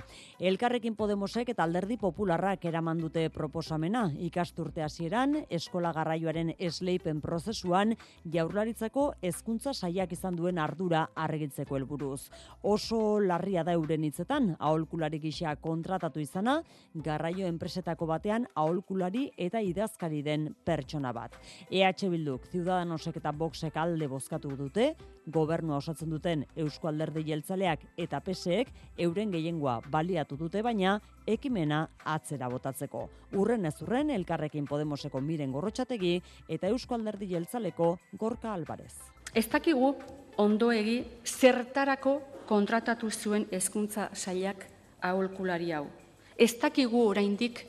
Elkarrekin Podemosek eta Alderdi Popularrak eraman dute proposamena ikasturte hasieran eskola garraioaren esleipen prozesuan jaurlaritzako hezkuntza saiak izan duen ardura argitzeko helburuz. Oso larria da euren hitzetan aholkulari gisa kontratatu izana garraio enpresetako batean aholkulari eta idazkari den pertsona bat. EH Bilduk, Ciudadanosek eta Vox alde bozkatu dute, gobernua osatzen duten Eusko Alderdi Jeltzaleak eta PSEek euren gehiengoa baliatu dute baina ekimena atzera botatzeko. Urren ez urren elkarrekin Podemoseko miren gorrotxategi eta Eusko Alderdi Jeltzaleko Gorka Albarez. Ez dakigu ondoegi zertarako kontratatu zuen hezkuntza sailak aholkulari hau. Ez dakigu oraindik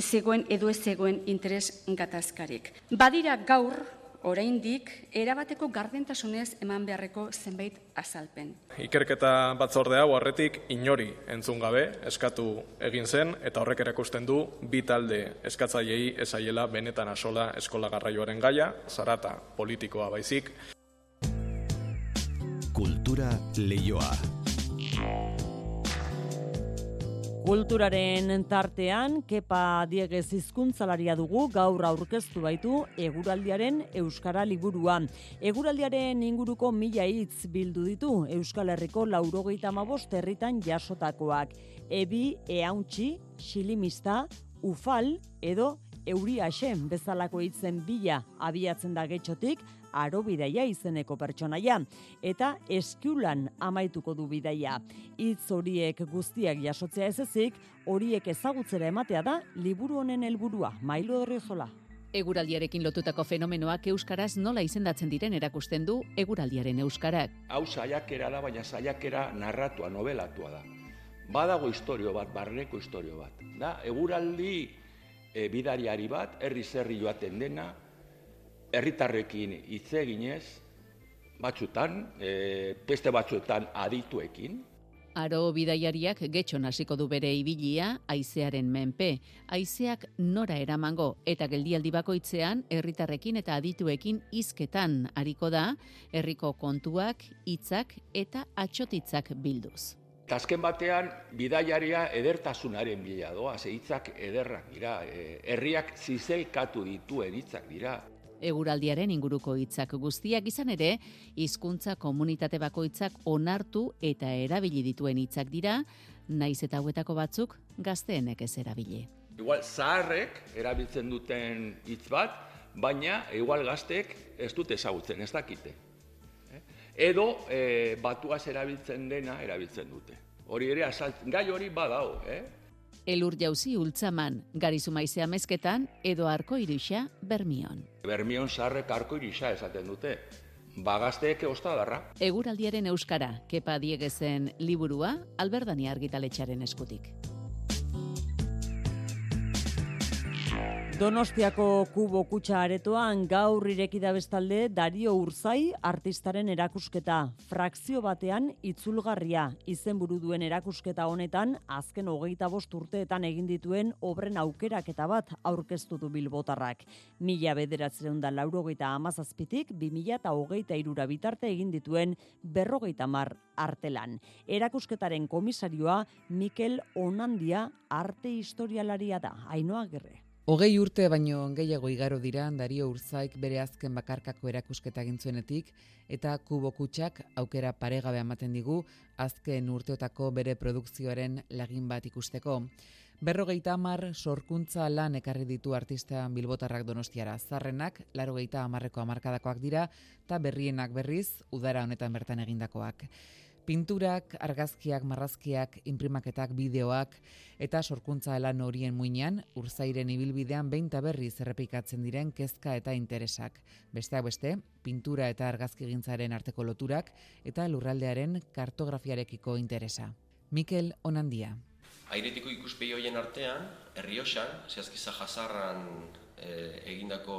zegoen edo ez zegoen interes gatazkarik. Badira gaur oraindik erabateko gardentasunez eman beharreko zenbait azalpen. Ikerketa batzorde hau horretik inori entzun gabe eskatu egin zen eta horrek erakusten du bi talde eskatzaileei esaiela benetan asola eskola garraioaren gaia, zarata politikoa baizik. Kultura leioa. Kulturaren tartean, kepa diegez hizkuntzalaria dugu gaur aurkeztu baitu eguraldiaren Euskara liburua. Eguraldiaren inguruko mila hitz bildu ditu Euskal Herriko laurogeita mabost herritan jasotakoak. Ebi, eauntxi, xilimista, ufal edo euriaxen bezalako hitzen bila abiatzen da getxotik, aro bidaia izeneko pertsonaia eta eskiulan amaituko du bidaia. Hitz horiek guztiak jasotzea ez ezik, horiek ezagutzera ematea da liburu honen helburua. Mailo Dorriozola. Eguraldiarekin lotutako fenomenoak euskaraz nola izendatzen diren erakusten du eguraldiaren euskarak. Hau saiakera da, baina saiakera narratua, novelatua da. Badago historio bat, barneko historio bat. Da, eguraldi e, bidariari bat, herri zerri joaten dena, herritarrekin hitz eginez, batzutan, e, beste batzuetan adituekin. Aro bidaiariak getxon hasiko du bere ibilia, aizearen menpe. Aizeak nora eramango eta geldialdi bakoitzean herritarrekin eta adituekin hizketan ariko da, herriko kontuak, hitzak eta atxotitzak bilduz. Azken batean, bidaiaria edertasunaren bila doa, ze hitzak ederrak dira, e, herriak zizelkatu dituen hitzak dira. Eguraldiaren inguruko hitzak guztiak izan ere, hizkuntza komunitate bakoitzak onartu eta erabili dituen hitzak dira, naiz eta hauetako batzuk gazteenek ez erabili. Igual zaharrek erabiltzen duten hitz bat, baina igual gazteek ez dute ezagutzen, ez dakite. Eh? Edo e, batuaz erabiltzen dena erabiltzen dute. Hori ere, gai hori badao, eh? Elur jauzi ultzaman, garizu maizea mezketan, edo arko iruxa bermion. Bermion sarrek arko iruxa esaten dute. Bagazteek osta darra. Eguraldiaren euskara, kepa diegezen liburua, alberdani argitaletxaren eskutik. Donostiako kubo kutsa aretoan gaur ireki da bestalde Dario Urzai artistaren erakusketa. Frakzio batean itzulgarria izenburu duen erakusketa honetan azken hogeita bost urteetan egin dituen obren aukeraketa bat aurkeztu du bilbotarrak. Mila bederatzen da laurogeita amazazpitik, bi mila eta hogeita irura bitarte egin dituen berrogeita mar artelan. Erakusketaren komisarioa Mikel Onandia arte historialaria da. Ainoa gerre. Hogei urte baino gehiago igaro dira Dario Urzaik bere azken bakarkako erakusketa gintzuenetik eta Kubo Kutsak aukera paregabe ematen digu azken urteotako bere produkzioaren lagin bat ikusteko. Berrogeita hamar sorkuntza lan ekarri ditu artista bilbotarrak donostiara. Zarrenak, laro geita hamarreko hamarkadakoak dira, eta berrienak berriz, udara honetan bertan egindakoak. Pinturak, argazkiak, marrazkiak, imprimaketak, bideoak eta sorkuntza lan horien muinean, urzairen ibilbidean behin berriz errepikatzen diren kezka eta interesak. Besteak beste, pintura eta argazkigintzaren arteko loturak eta lurraldearen kartografiarekiko interesa. Mikel Onandia. Airetiko ikuspegi hoien artean, Herrioxan, zehazkiza jazarran e, egindako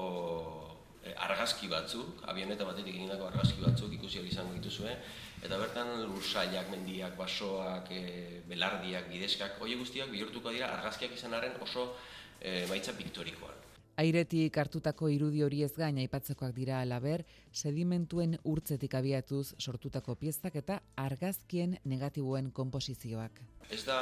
e, argazki batzuk, abioneta batetik egindako argazki batzuk ikusi izango dituzue, eta bertan lursailak, mendiak, basoak, e, belardiak, bideskak, hori guztiak bihurtuko dira argazkiak izanaren oso e, maitza piktorikoan. Airetik hartutako irudi hori ez gain aipatzekoak dira alaber, sedimentuen urtzetik abiatuz sortutako piezak eta argazkien negatiboen konposizioak. Ez da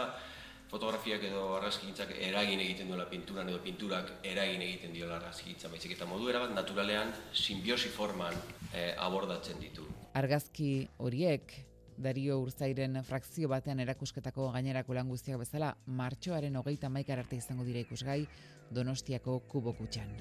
fotografiak edo argazkigintzak eragin egiten duela pinturan edo pinturak eragin egiten diola argazkigintza baizik eta modu erabat naturalean simbiosi forman eh, abordatzen ditu. Argazki horiek Dario Urzairen frakzio batean erakusketako gainerako lan guztiak bezala martxoaren hogeita maikar arte izango dira ikusgai Donostiako kubokutxan.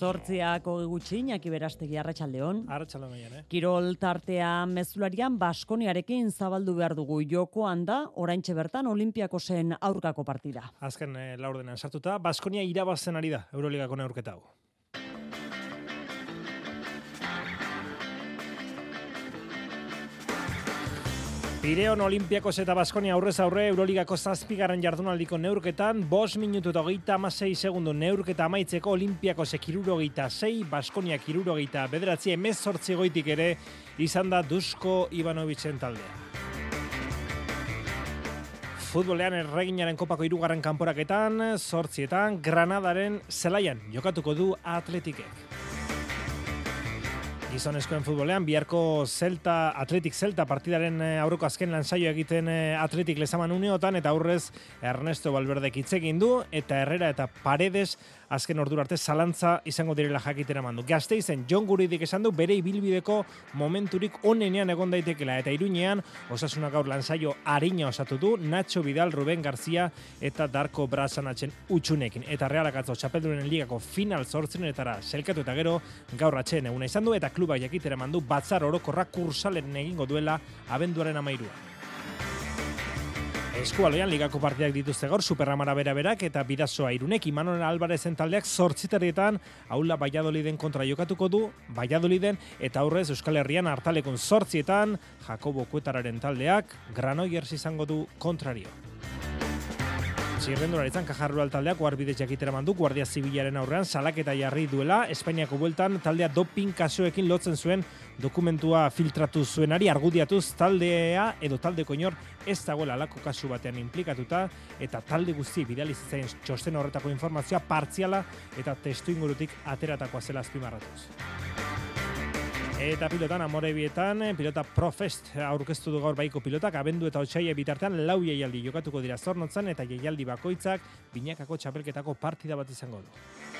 Zortziak hogi gutxi, inaki berastegi arratsaldeon. Arratsaldeon eh? Kirol tartea mezularian Baskoniarekin zabaldu behar dugu jokoan da, oraintxe bertan Olimpiako zen aurkako partida. Azken eh, laurdenan sartuta, Baskonia irabazen ari da Euroligako neurketa hau. Pireon Olimpiakos eta Baskonia aurrez aurre Euroligako zazpigarren jardunaldiko neurketan, bos minutu eta hogeita amasei segundu neurketa amaitzeko Olimpiakos ekiruro geita zei, Baskonia kiruro geita bederatzi emez sortzi goitik ere izan da Dusko Ivanovicen taldea. Futbolean erreginaren kopako irugarren kanporaketan, sortzietan, Granadaren zelaian jokatuko du atletikek. Gizonezkoen futbolean, biharko Celta, Atletik Celta partidaren eh, aurreko azken lan saio egiten eh, Atletik lezaman uneotan, eta aurrez Ernesto Valverde kitzegin du, eta Herrera eta Paredes azken ordura arte zalantza izango direla jakitera mandu. Gasteizen Jon Guridik esan du bere ibilbideko momenturik onenean egon daitekela eta Iruñean Osasuna gaur lansaio arina osatu du Nacho Vidal, Ruben Garzia eta Darko Brasanatzen utxunekin. Eta Realak atzo Chapeldunen ligako final 8etara selkatu eta gero gaur atxeen eguna izan du eta klubak jakitera mandu batzar orokorra kursalen egingo duela abenduaren 13 Eskualean ligako partidak dituzte gaur Superramara bera berak eta bidazoa irunek Imanon Albarezen taldeak zortzitarietan aula Valladoliden kontra jokatuko du Valladoliden eta aurrez Euskal Herrian hartalekon zortzietan Jakobo Kuetararen taldeak Granoyers izango du kontrario. Zirrendura izan kajarru taldeak uarbide jakitera mandu, Guardia Zibilaren aurrean salaketa jarri duela, Espainiako bueltan taldea doping kasuekin lotzen zuen dokumentua filtratu zuenari argudiatuz taldea edo taldeko inor ez dagoela alako kasu batean implikatuta eta talde guzti bidali zizaien txosten horretako informazioa partziala eta testu ingurutik ateratakoa zela azpimarratuz. Eta pilotan amorebietan, pilota Profest aurkeztu du gaur baiko pilotak, abendu eta otxaia bitartean lau jaialdi jokatuko dira zornotzan eta jaialdi bakoitzak binakako txapelketako partida bat izango du.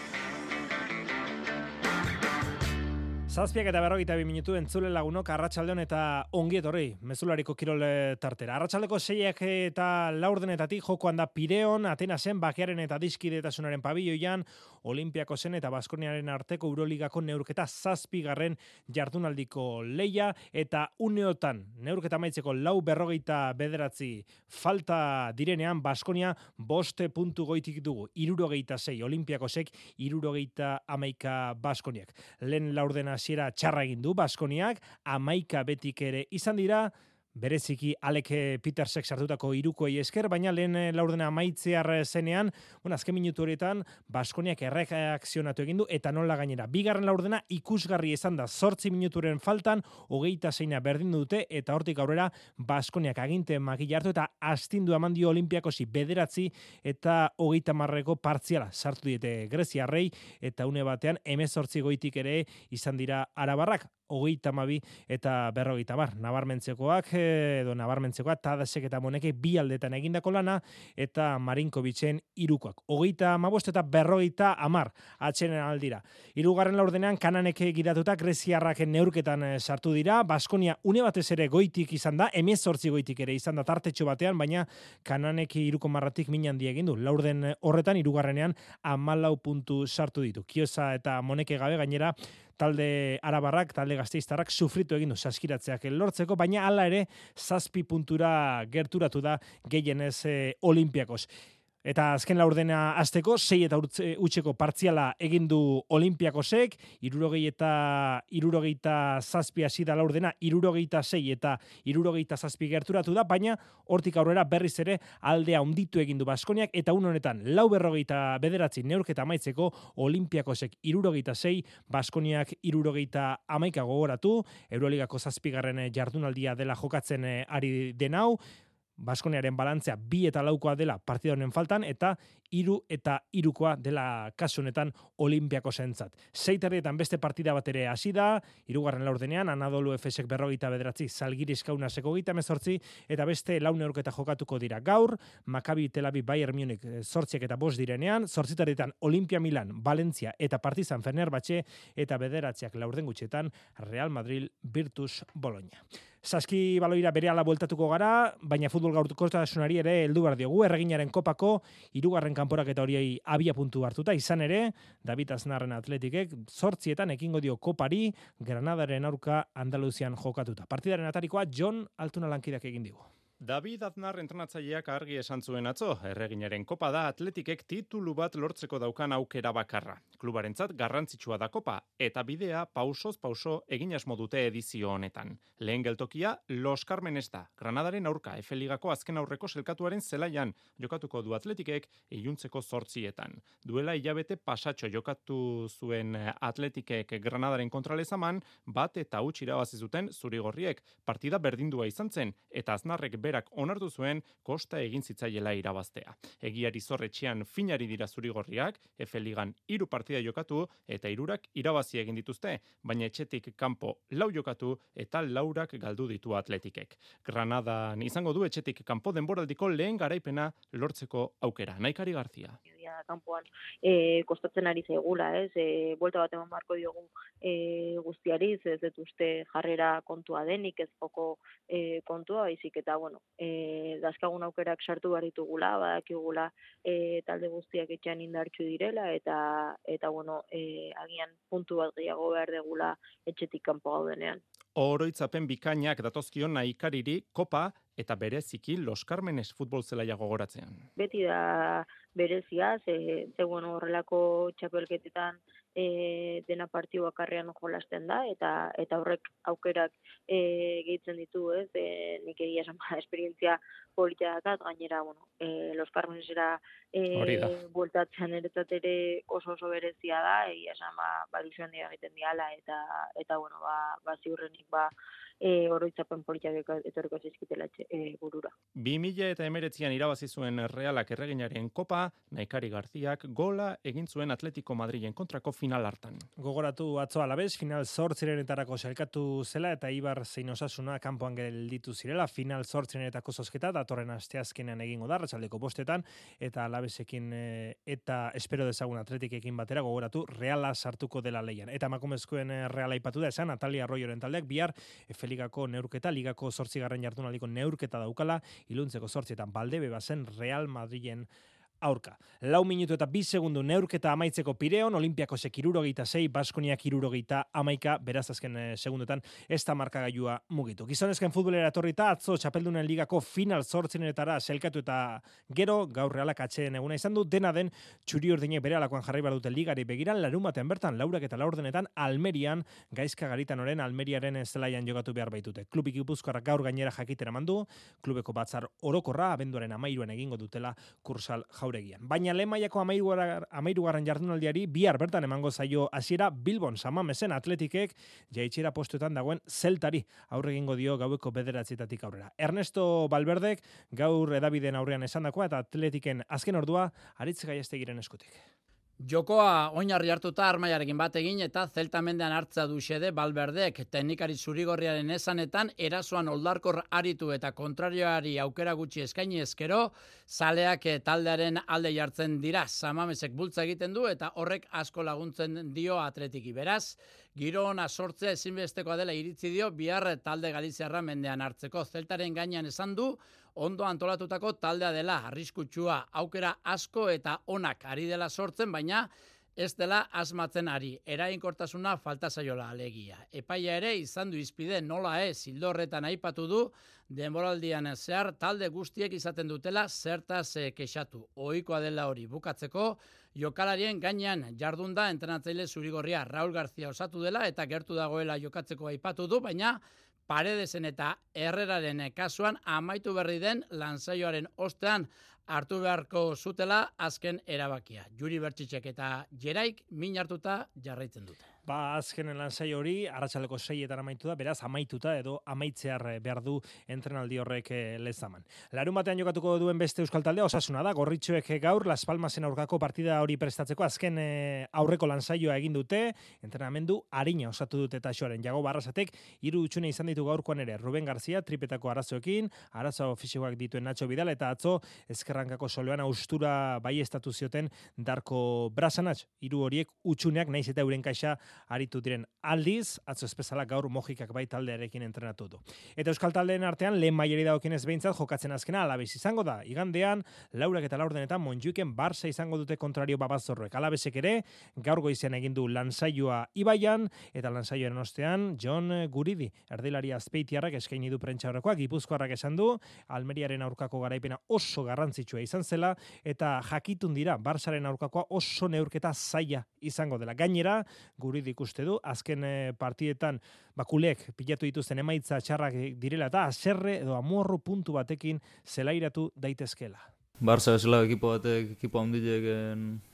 Zazpiak eta berrogeita bi minutu entzule lagunok arratsaldeon eta ongi etorri mezulariko kirol tartera. Arratsaldeko seiak eta laurdenetatik jokoan da Pireon, Atenasen, Bakearen eta Diskidetasunaren pabilloian, Olimpiako zen eta Baskoniaren arteko Euroligako neurketa zazpigarren jardunaldiko leia eta uneotan neurketa maitzeko lau berrogeita bederatzi falta direnean Baskonia boste puntu goitik dugu. Irurogeita zei Olimpiakosek, irurogeita amaika Baskoniak. Lehen laurdena hasiera txarra egin du Baskoniak, amaika betik ere izan dira, bereziki Alek Petersek sartutako irukoei esker, baina lehen eh, laurdena amaitzear zenean, bueno, azken minutu horietan, Baskoniak erreakzionatu egindu, eta nola gainera. Bigarren laurdena ikusgarri izan da, sortzi minuturen faltan, hogeita zeina berdin dute, eta hortik aurrera, Baskoniak aginte magi hartu, eta astindu amandio olimpiakosi bederatzi, eta hogeita marreko partziala sartu diete Greziarrei, eta une batean, emezortzi goitik ere izan dira arabarrak, hogeita mabi eta berrogeita bar. Nabarmentzekoak, edo nabarmentzekoak, tadasek eta moneke bi aldetan egindako lana, eta marinko bitxen irukoak. Hogeita mabost eta berrogeita amar atxenen aldira. Irugarren laurdenean kananeke gidatuta greziarraken neurketan eh, sartu dira, Baskonia une batez ere goitik izan da, emez sortzi goitik ere izan da tartetxo batean, baina kananeke iruko marratik minan diegin du. Laurden horretan, irugarrenean, amalau puntu sartu ditu. Kiosa eta moneke gabe gainera, talde arabarrak, talde gazteiztarrak sufritu egin du saskiratzeak lortzeko, baina hala ere zazpi puntura gerturatu da gehienez e, olimpiakos. Eta azken laurdena azteko, sei eta urtze, utxeko partziala egin du Olimpiakosek, irurogei eta irurogeita zazpi hasi da laurdena, irurogeita sei eta irurogeita zazpi gerturatu da, baina hortik aurrera berriz ere aldea onditu egin du Baskoniak, eta un honetan lau berrogeita bederatzi neurketa maitzeko Olimpiakosek irurogeita sei, Baskoniak irurogeita amaika gogoratu, Euroligako zazpigarren jardunaldia dela jokatzen eh, ari denau, Baskoniaren balantzea bi eta laukoa dela partida honen faltan eta iru eta irukoa dela kasu honetan olimpiako zentzat. Seiterrietan beste partida bat ere hasi da, irugarren laurdenean, Anadolu Efesek berrogeita bederatzi, Salgiris Kaunaseko gita mezortzi, eta beste laune horketa jokatuko dira gaur, Makabi Telabi Bayern Munich sortziek eta bost direnean, sortzitarietan Olimpia Milan, Valencia eta Partizan Fenerbahce, eta bederatziak laurden gutxetan Real Madrid Virtus Bologna. Saski baloira bere ala bueltatuko gara, baina futbol gaurkotasunari ere heldu behar diogu, erreginaren kopako, irugarren kanporak eta horiei abia puntu hartuta, izan ere, David Aznarren atletikek, sortzietan ekingo dio kopari, Granadaren aurka Andaluzian jokatuta. Partidaren atarikoa, John Altuna lankidak egin digu. David Aznar entrenatzaileak argi esan zuen atzo, erreginaren kopa da atletikek titulu bat lortzeko daukan aukera bakarra. Klubarentzat garrantzitsua da kopa, eta bidea pausoz pauso egin asmo dute edizio honetan. Lehen geltokia, Los Carmen da, Granadaren aurka, Efeligako azken aurreko selkatuaren zelaian, jokatuko du atletikek, iluntzeko zortzietan. Duela hilabete pasatxo jokatu zuen atletikek Granadaren kontralezaman, bat eta huts irabazizuten zurigorriek, partida berdindua izan zen, eta Aznarrek berak onartu zuen kosta egin zitzaiela irabaztea. Egiari zorretxean finari dira zurigorriak, Efe Ligan iru partida jokatu eta irurak irabazi egin dituzte, baina etxetik kanpo lau jokatu eta laurak galdu ditu atletikek. Granadan izango du etxetik kanpo denboraldiko lehen garaipena lortzeko aukera. Naikari Garzia kanpoan e, kostatzen ari zaigula, ez? E, buelta bat eman barko diogu e, guztiari, ez dut uste jarrera kontua denik, ez joko e, kontua, baizik eta, bueno, e, dazkagun aukerak sartu behar ditugula, badakigula e, talde guztiak etxean indartxu direla, eta, eta bueno, e, agian puntu bat gehiago behar degula etxetik kanpo gaudenean. Oroitzapen bikainak datozkion naikariri kopa eta bereziki Los Carmenes futbol zelaia gogoratzean. Beti da berezia, ze, ze bueno, horrelako txapelketetan e, dena partio bakarrean jolasten da, eta eta horrek aukerak e, gehitzen ditu, ez, e, nik egia esan (laughs) ba, esperientzia politia dakat, gainera, bueno, e, Los Carmenesera e, bueltatzen eretzat ere oso oso berezia da, egia esan, ba, ba egiten diala, eta, eta bueno, ba, ba ziurrenik, ba, e, oroitzapen politiak etorriko zizkitela e, burura. 2000 eta emeretzian irabazi zuen realak erreginaren kopa, Naikari Garziak gola egin zuen Atletico Madrilen kontrako final hartan. Gogoratu atzo alabez, final zortzirenetarako selkatu zela eta Ibar zein osasuna kanpoan gelditu zirela, final zortzirenetako zozketa, datorren asteazkenean egingo da, ratzaldeko bostetan, eta alabezekin e, eta espero dezagun atletikekin batera gogoratu reala sartuko dela leian. Eta makumezkoen e, reala ipatu da, esan Natalia Arroyoren taldeak, bihar Efeligako neurketa, ligako zortzigarren jardunaliko neurketa daukala, iluntzeko zortzietan balde bebazen Real Madrilen aurka. Lau minutu eta bi segundu neurketa amaitzeko pireon, olimpiako sekiruro geita zei, baskonia kiruro geita amaika, beraz azken e, segundutan, ez da markagailua mugitu. Gizonezken futbolera etorrita, atzo txapeldunen ligako final zortzinetara selkatu eta gero, gaur realak atxeen eguna izan du, dena den txuri urdine bere alakoan jarri dute ligari begiran, larun batean bertan, laurak eta laurdenetan, Almerian, gaizka garitan oren, Almeriaren zelaian jogatu behar baitute. Klubik ipuzkoarra gaur gainera jakitera mandu, klubeko batzar orokorra, abenduaren amairuan egingo dutela kursal jau jauregian. Baina lemaiako amairugarren jardunaldiari bihar bertan emango zaio hasiera Bilbon samamesen atletikek jaitxera postuetan dagoen zeltari aurre egingo dio gaueko bederatzietatik aurrera. Ernesto Balberdek gaur edabiden aurrean esandakoa eta atletiken azken ordua aritz gaiestegiren eskutik. Jokoa oinarri hartuta armaiarekin bat egin eta zeltamendean hartza du xede balberdek. Teknikari zurigorriaren esanetan erasoan oldarkor aritu eta kontrarioari aukera gutxi eskaini eskero zaleak eh, taldearen alde jartzen dira. Samamesek bultza egiten du eta horrek asko laguntzen dio atletiki. Beraz giro ona sortzea ezinbestekoa dela iritzi dio bihar talde galiziarra mendean hartzeko. Zeltaren gainean esan du ondo antolatutako taldea dela, arriskutsua, aukera asko eta onak ari dela sortzen, baina ez dela asmatzen ari, erainkortasuna falta zaiola alegia. Epaia ere izan du izpide nola ez, hildorretan aipatu du, denboraldian zehar talde guztiek izaten dutela zertaz kexatu. Ohikoa dela hori bukatzeko, jokalarien gainean jardunda entrenatzaile zurigorria Raul García osatu dela eta gertu dagoela jokatzeko aipatu du, baina paredesen eta erreraren kasuan amaitu berri den lanzaioaren ostean hartu beharko zutela azken erabakia. Juri Bertxitxek eta Jeraik min hartuta jarraitzen dute. Ba, azkenen lan sai hori, arratsaleko seietan amaitu da, beraz, amaituta edo amaitzear eh, behar du entrenaldi horrek eh, lezaman. Larun batean jokatuko duen beste euskal taldea, osasuna da, gorritxoek gaur, Las Palmasen aurkako partida hori prestatzeko, azken eh, aurreko lan egin dute, entrenamendu harina osatu dute eta xoaren, jago barrazatek, hiru utxune izan ditu gaurkoan ere, Ruben Garzia, tripetako arazoekin, arazo fisikoak dituen Nacho Vidal, eta atzo, ezkerrankako soloan austura bai estatu zioten, darko brasanatx, hiru horiek utxuneak, naiz eta euren kaixa aritu diren aldiz, atzo espezala gaur mojikak bai taldearekin entrenatu du. Eta euskal taldeen artean, lehen maieri daukien ez behintzat, jokatzen azkena alabez izango da. Igandean, laurak eta laurdenetan Monjuiken Barça izango dute kontrario babazorroek. Alabezek ere, gaur goizean egin du lansaioa Ibaian, eta lansaioaren ostean, John Guridi, erdilari azpeitiarrak eskaini du prentsa horrekoak, gipuzkoarrak esan du, Almeriaren aurkako garaipena oso garrantzitsua izan zela, eta jakitun dira, Barçaren aurkakoa oso neurketa zaila izango dela. Gainera, Guridi ikuste du, azken e, partietan bakulek pilatu dituzten emaitza txarrak direla eta aserre edo amorro puntu batekin zelairatu daitezkela. Barça esela ekipo batek, ekipo handilek,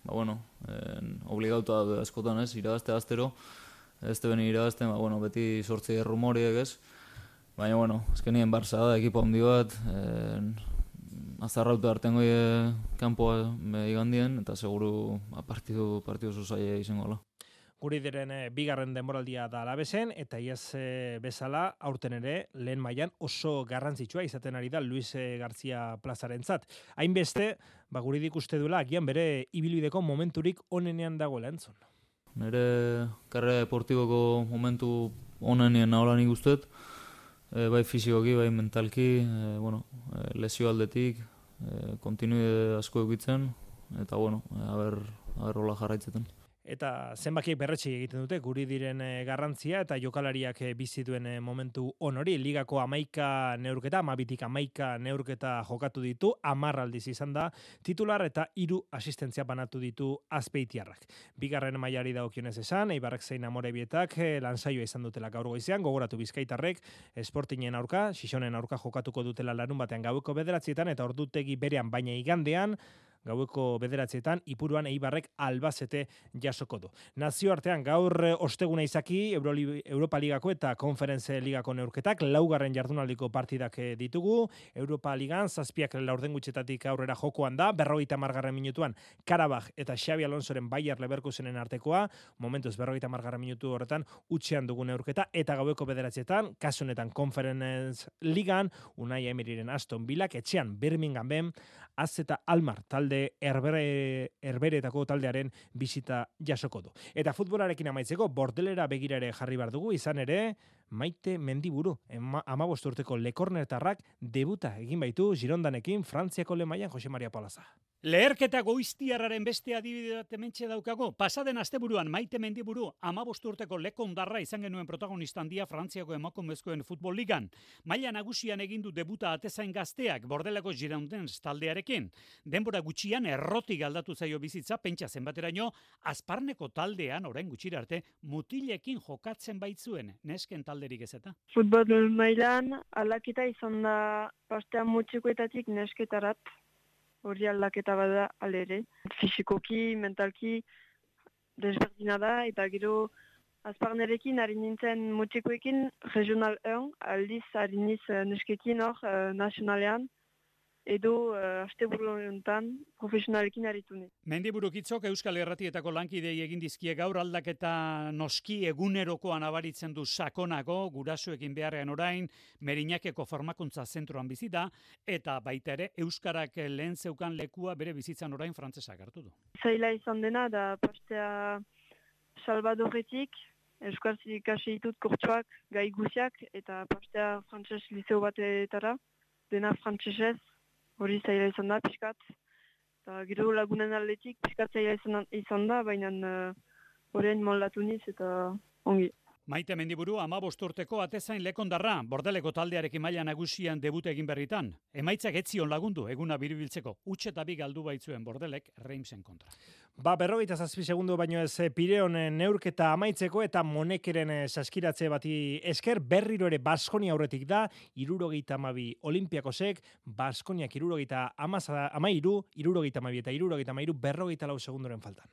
ba, bueno, en, obligauta askotan ez, irabazte aztero, ez te beni ba, bueno, beti sortzi rumoriek ez, baina, bueno, azkenien Barça da, ekipo handi bat, en, azarrauta harten goi kanpoa igandien, eta seguru ba, partidu, partidu zuzaia izango gola guri diren e, bigarren denboraldia da alabezen, eta iaz e, bezala aurten ere lehen mailan oso garrantzitsua izaten ari da Luis e, Garzia plazaren zat. Hainbeste, ba, guri uste duela, agian bere ibilbideko momenturik onenean dago entzun. Nere karre deportiboko momentu onenean nahola nik ustet, e, bai fizikoki, bai mentalki, e, bueno, e, lesio aldetik, e, kontinuide asko egitzen, eta bueno, haber, haber hola jarraitzeten eta zenbakiek berretsi egiten dute guri diren eh, garrantzia eta jokalariak eh, bizi duen eh, momentu onori. Ligako amaika neurketa, amabitik amaika neurketa jokatu ditu, amarraldiz izan da titular eta hiru asistentzia banatu ditu azpeitiarrak. Bigarren mailari daukionez esan, eibarrak zein amore bietak lanzaioa izan dutela gaur goizean, gogoratu bizkaitarrek esportinen aurka, sisonen aurka jokatuko dutela larun batean gaueko bederatzietan eta ordutegi berean baina igandean, gaueko bederatzietan ipuruan eibarrek albazete jasoko du. Nazioartean gaur eh, osteguna izaki Europa Ligako eta Konferenze Ligako neurketak laugarren jardunaldiko partidak eh, ditugu. Europa Ligan zazpiak laurden gutxetatik aurrera jokoan da, berrogeita margarren minutuan Karabaj eta Xabi Alonsoren Bayer Leverkusenen artekoa, momentuz berrogeita margarren minutu horretan utxean dugu neurketa eta gaueko bederatzietan, kasunetan Konferenz Ligan, Unai Emiriren Aston Bilak, etxean Birmingham ben, az eta almar talde erbere, erberetako taldearen bisita jasoko du. Eta futbolarekin amaitzeko bordelera begirare jarri bar dugu izan ere maite mendiburu ama urteko lekornertarrak debuta egin baitu Girondanekin Frantziako lemaian Jose Maria Palaza. Leherketa goiztiarraren beste adibide bat hementxe daukago. Pasaden asteburuan maite mendiburu amabostu urteko lekondarra izan genuen protagonista handia Frantziako emakumezkoen futbol ligan. Maila nagusian egindu debuta atezain gazteak bordeleko giraunden taldearekin. Denbora gutxian erroti galdatu zaio bizitza pentsa zenbateraino azparneko taldean orain gutxira arte mutilekin jokatzen baitzuen nesken talderik ez eta. Futbol mailan alakita izan da pastean mutxikoetatik nesketarat hori aldaketa bada alere. Fizikoki, mentalki, desberdina da, eta gero azparnerekin harin nintzen mutxikoekin regional 1, aldiz harin niz eh, neskekin hor uh, nazionalean, edo uh, asteburu honetan profesionalekin aritu ni. Mendiburukitzok Euskal Herratietako lankidei egin dizkie gaur aldaketa noski egunerokoan abaritzen du sakonako gurasoekin beharrean orain Merinakeko formakuntza zentroan bizita eta baita ere euskarak lehen zeukan lekua bere bizitzan orain frantsesa hartu du. Zaila izan dena da pastea Salvadorretik Euskal ikasi ditut kurtsuak gai guziak eta pastea frantses liceo batetara dena frantsesez hori zaila izan da, pixkat. Eta gero lagunen aldetik pizkatzaia izan, izan da, baina horrein moldatu niz eta ongi. Maite mendiburu ama bosturteko atezain lekondarra, bordeleko taldearekin maila nagusian debute egin berritan. Emaitzak etzion lagundu, eguna biribiltzeko, utxe eta bi galdu baitzuen bordelek Reimsen kontra. Ba, berrogeita zazpi segundu baino ez eh, Pireon neurketa amaitzeko eta monekeren eh, saskiratze bati esker berriro ere Baskonia aurretik da, irurogeita amabi olimpiakosek, Baskoniak irurogeita amairu, irurogeita amabi eta irurogeita amairu berrogeita lau segundoren faltan.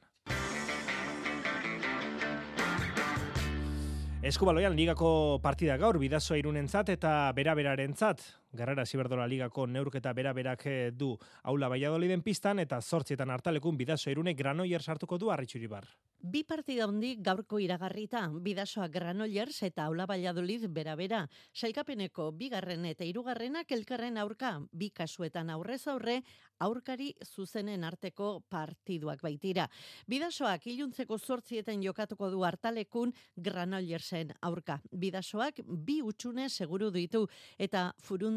Eskubaloian ligako partida gaur bidazoa irunentzat eta bera-berarentzat. Garrara Ziberdola ligako neurketa bera-berak eh, du aula Valladoliden pistan eta zortzietan hartalekun bidazoa irune granoier sartuko du harritxuri bar. Bi partida hondi gaurko iragarrita, bidasoa Granollers eta Aula Valladolid bera-bera. Sailkapeneko bigarren eta hirugarrenak elkarren aurka, bi kasuetan aurrez aurre, aurkari zuzenen arteko partiduak baitira. Bidasoak iluntzeko zortzietan jokatuko du hartalekun Granollersen aurka. Bidasoak bi utxune seguru ditu eta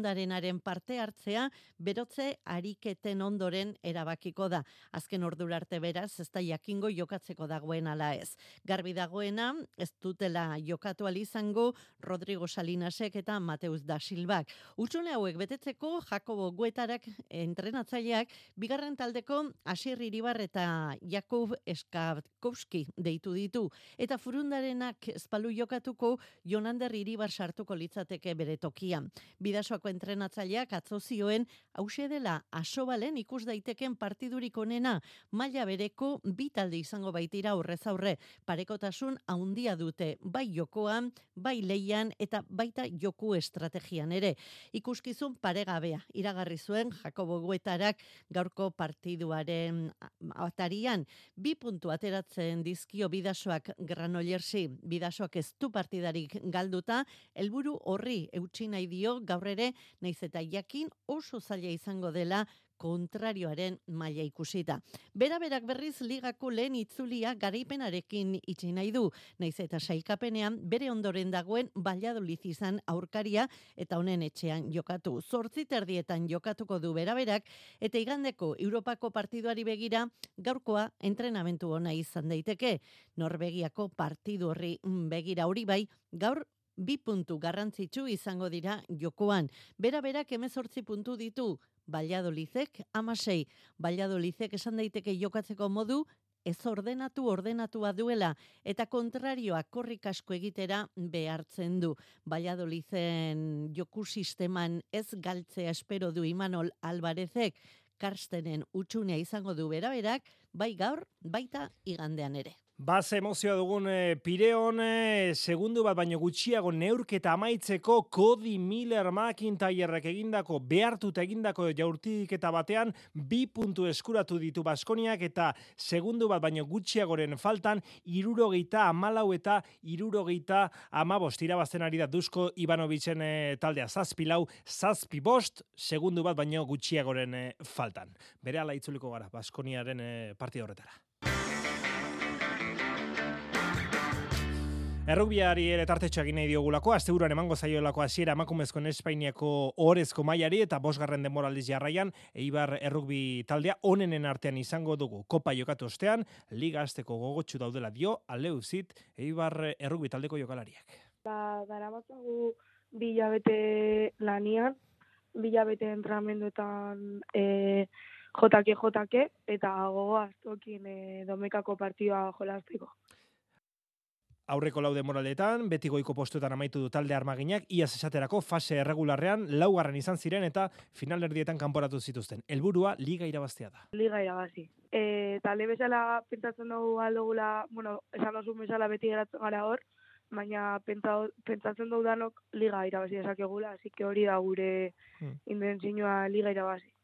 furundarenaren parte hartzea berotze ariketen ondoren erabakiko da. Azken ordurarte beraz, ez da jakingo jokatzeko dagoen ala ez. Garbi dagoena, ez dutela jokatu izango Rodrigo Salinasek eta Mateus da Silbak. Utsune hauek betetzeko Jakobo Guetarak entrenatzaileak bigarren taldeko Asier Iribar eta Jakub Eskavkovski deitu ditu eta furundarenak espalu jokatuko Jonander Iribar sartuko litzateke bere tokian. Bidasoako entrenatzaileak atzo zioen hause dela asobalen ikus daiteken partidurik onena maila bereko bi talde izango baitira aurrez aurre. Parekotasun handia dute bai jokoan, bai leian eta baita joku estrategian ere. Ikuskizun paregabea iragarri zuen Jakobo Guetarak gaurko partiduaren atarian. Bi puntu ateratzen dizkio bidasoak Granollersi, bidasoak ez du partidarik galduta, helburu horri eutsi nahi dio gaur ere naiz eta jakin oso zaila izango dela kontrarioaren maila ikusita. Bera berak berriz ligako lehen itzulia garaipenarekin itxi nahi du, naiz eta sailkapenean bere ondoren dagoen Valladolid izan aurkaria eta honen etxean jokatu. Zortzi terdietan jokatuko du bera berak eta igandeko Europako partiduari begira gaurkoa entrenamentu ona izan daiteke. Norvegiako partidu horri begira hori bai, gaur bi puntu garrantzitsu izango dira jokoan. Bera berak emezortzi puntu ditu, Valladolizek amasei. Valladolizek esan daiteke jokatzeko modu, ez ordenatu ordenatua duela eta kontrarioa korrik asko egitera behartzen du. Valladolizen joku sisteman ez galtzea espero du Imanol Alvarezek, Karstenen utxunea izango du beraberak, bai gaur, baita igandean ere. Baz emozioa dugun e, Pireon, e, segundu bat baino gutxiago neurketa amaitzeko Cody Miller McIntyrek egindako, behartuta egindako jaurtik eta batean, bi puntu eskuratu ditu Baskoniak eta segundu bat baino gutxiagoren faltan, irurogeita amalau eta irurogeita amabost irabazten ari da Dusko Ivanovicen e, taldea zazpi lau, zazpi bost, segundu bat baino gutxiagoren e, faltan. Bere ala itzuliko gara, Baskoniaren e, partida horretara. Errugbiari ere tartetxo egin nahi diogulako, asteburuan emango zaiolako hasiera emakumezko Espainiako orezko mailari eta bosgarren denboraldiz jarraian, Eibar errugbi taldea onenen artean izango dugu. Kopa jokatu ostean, liga azteko gogotxu daudela dio, aleuzit, Eibar errugbi taldeko jokalariak. Ba, dara batzagu bilabete lanian, bilabete entramenduetan e, jotake jotake, eta gogoaz tokin e, domekako partioa jolazteko aurreko laude moraletan, beti goiko postuetan amaitu du talde armaginak, iaz esaterako fase erregularrean, laugarren izan ziren eta final erdietan kanporatu zituzten. Helburua liga irabaztea da. Liga irabazi. E, talde bezala pentsatzen dugu aldogula, bueno, esan oso bezala beti geratzen gara hor, baina pentsatzen dugu danok liga irabazi esakegula, así que hori da gure hmm. liga irabazi.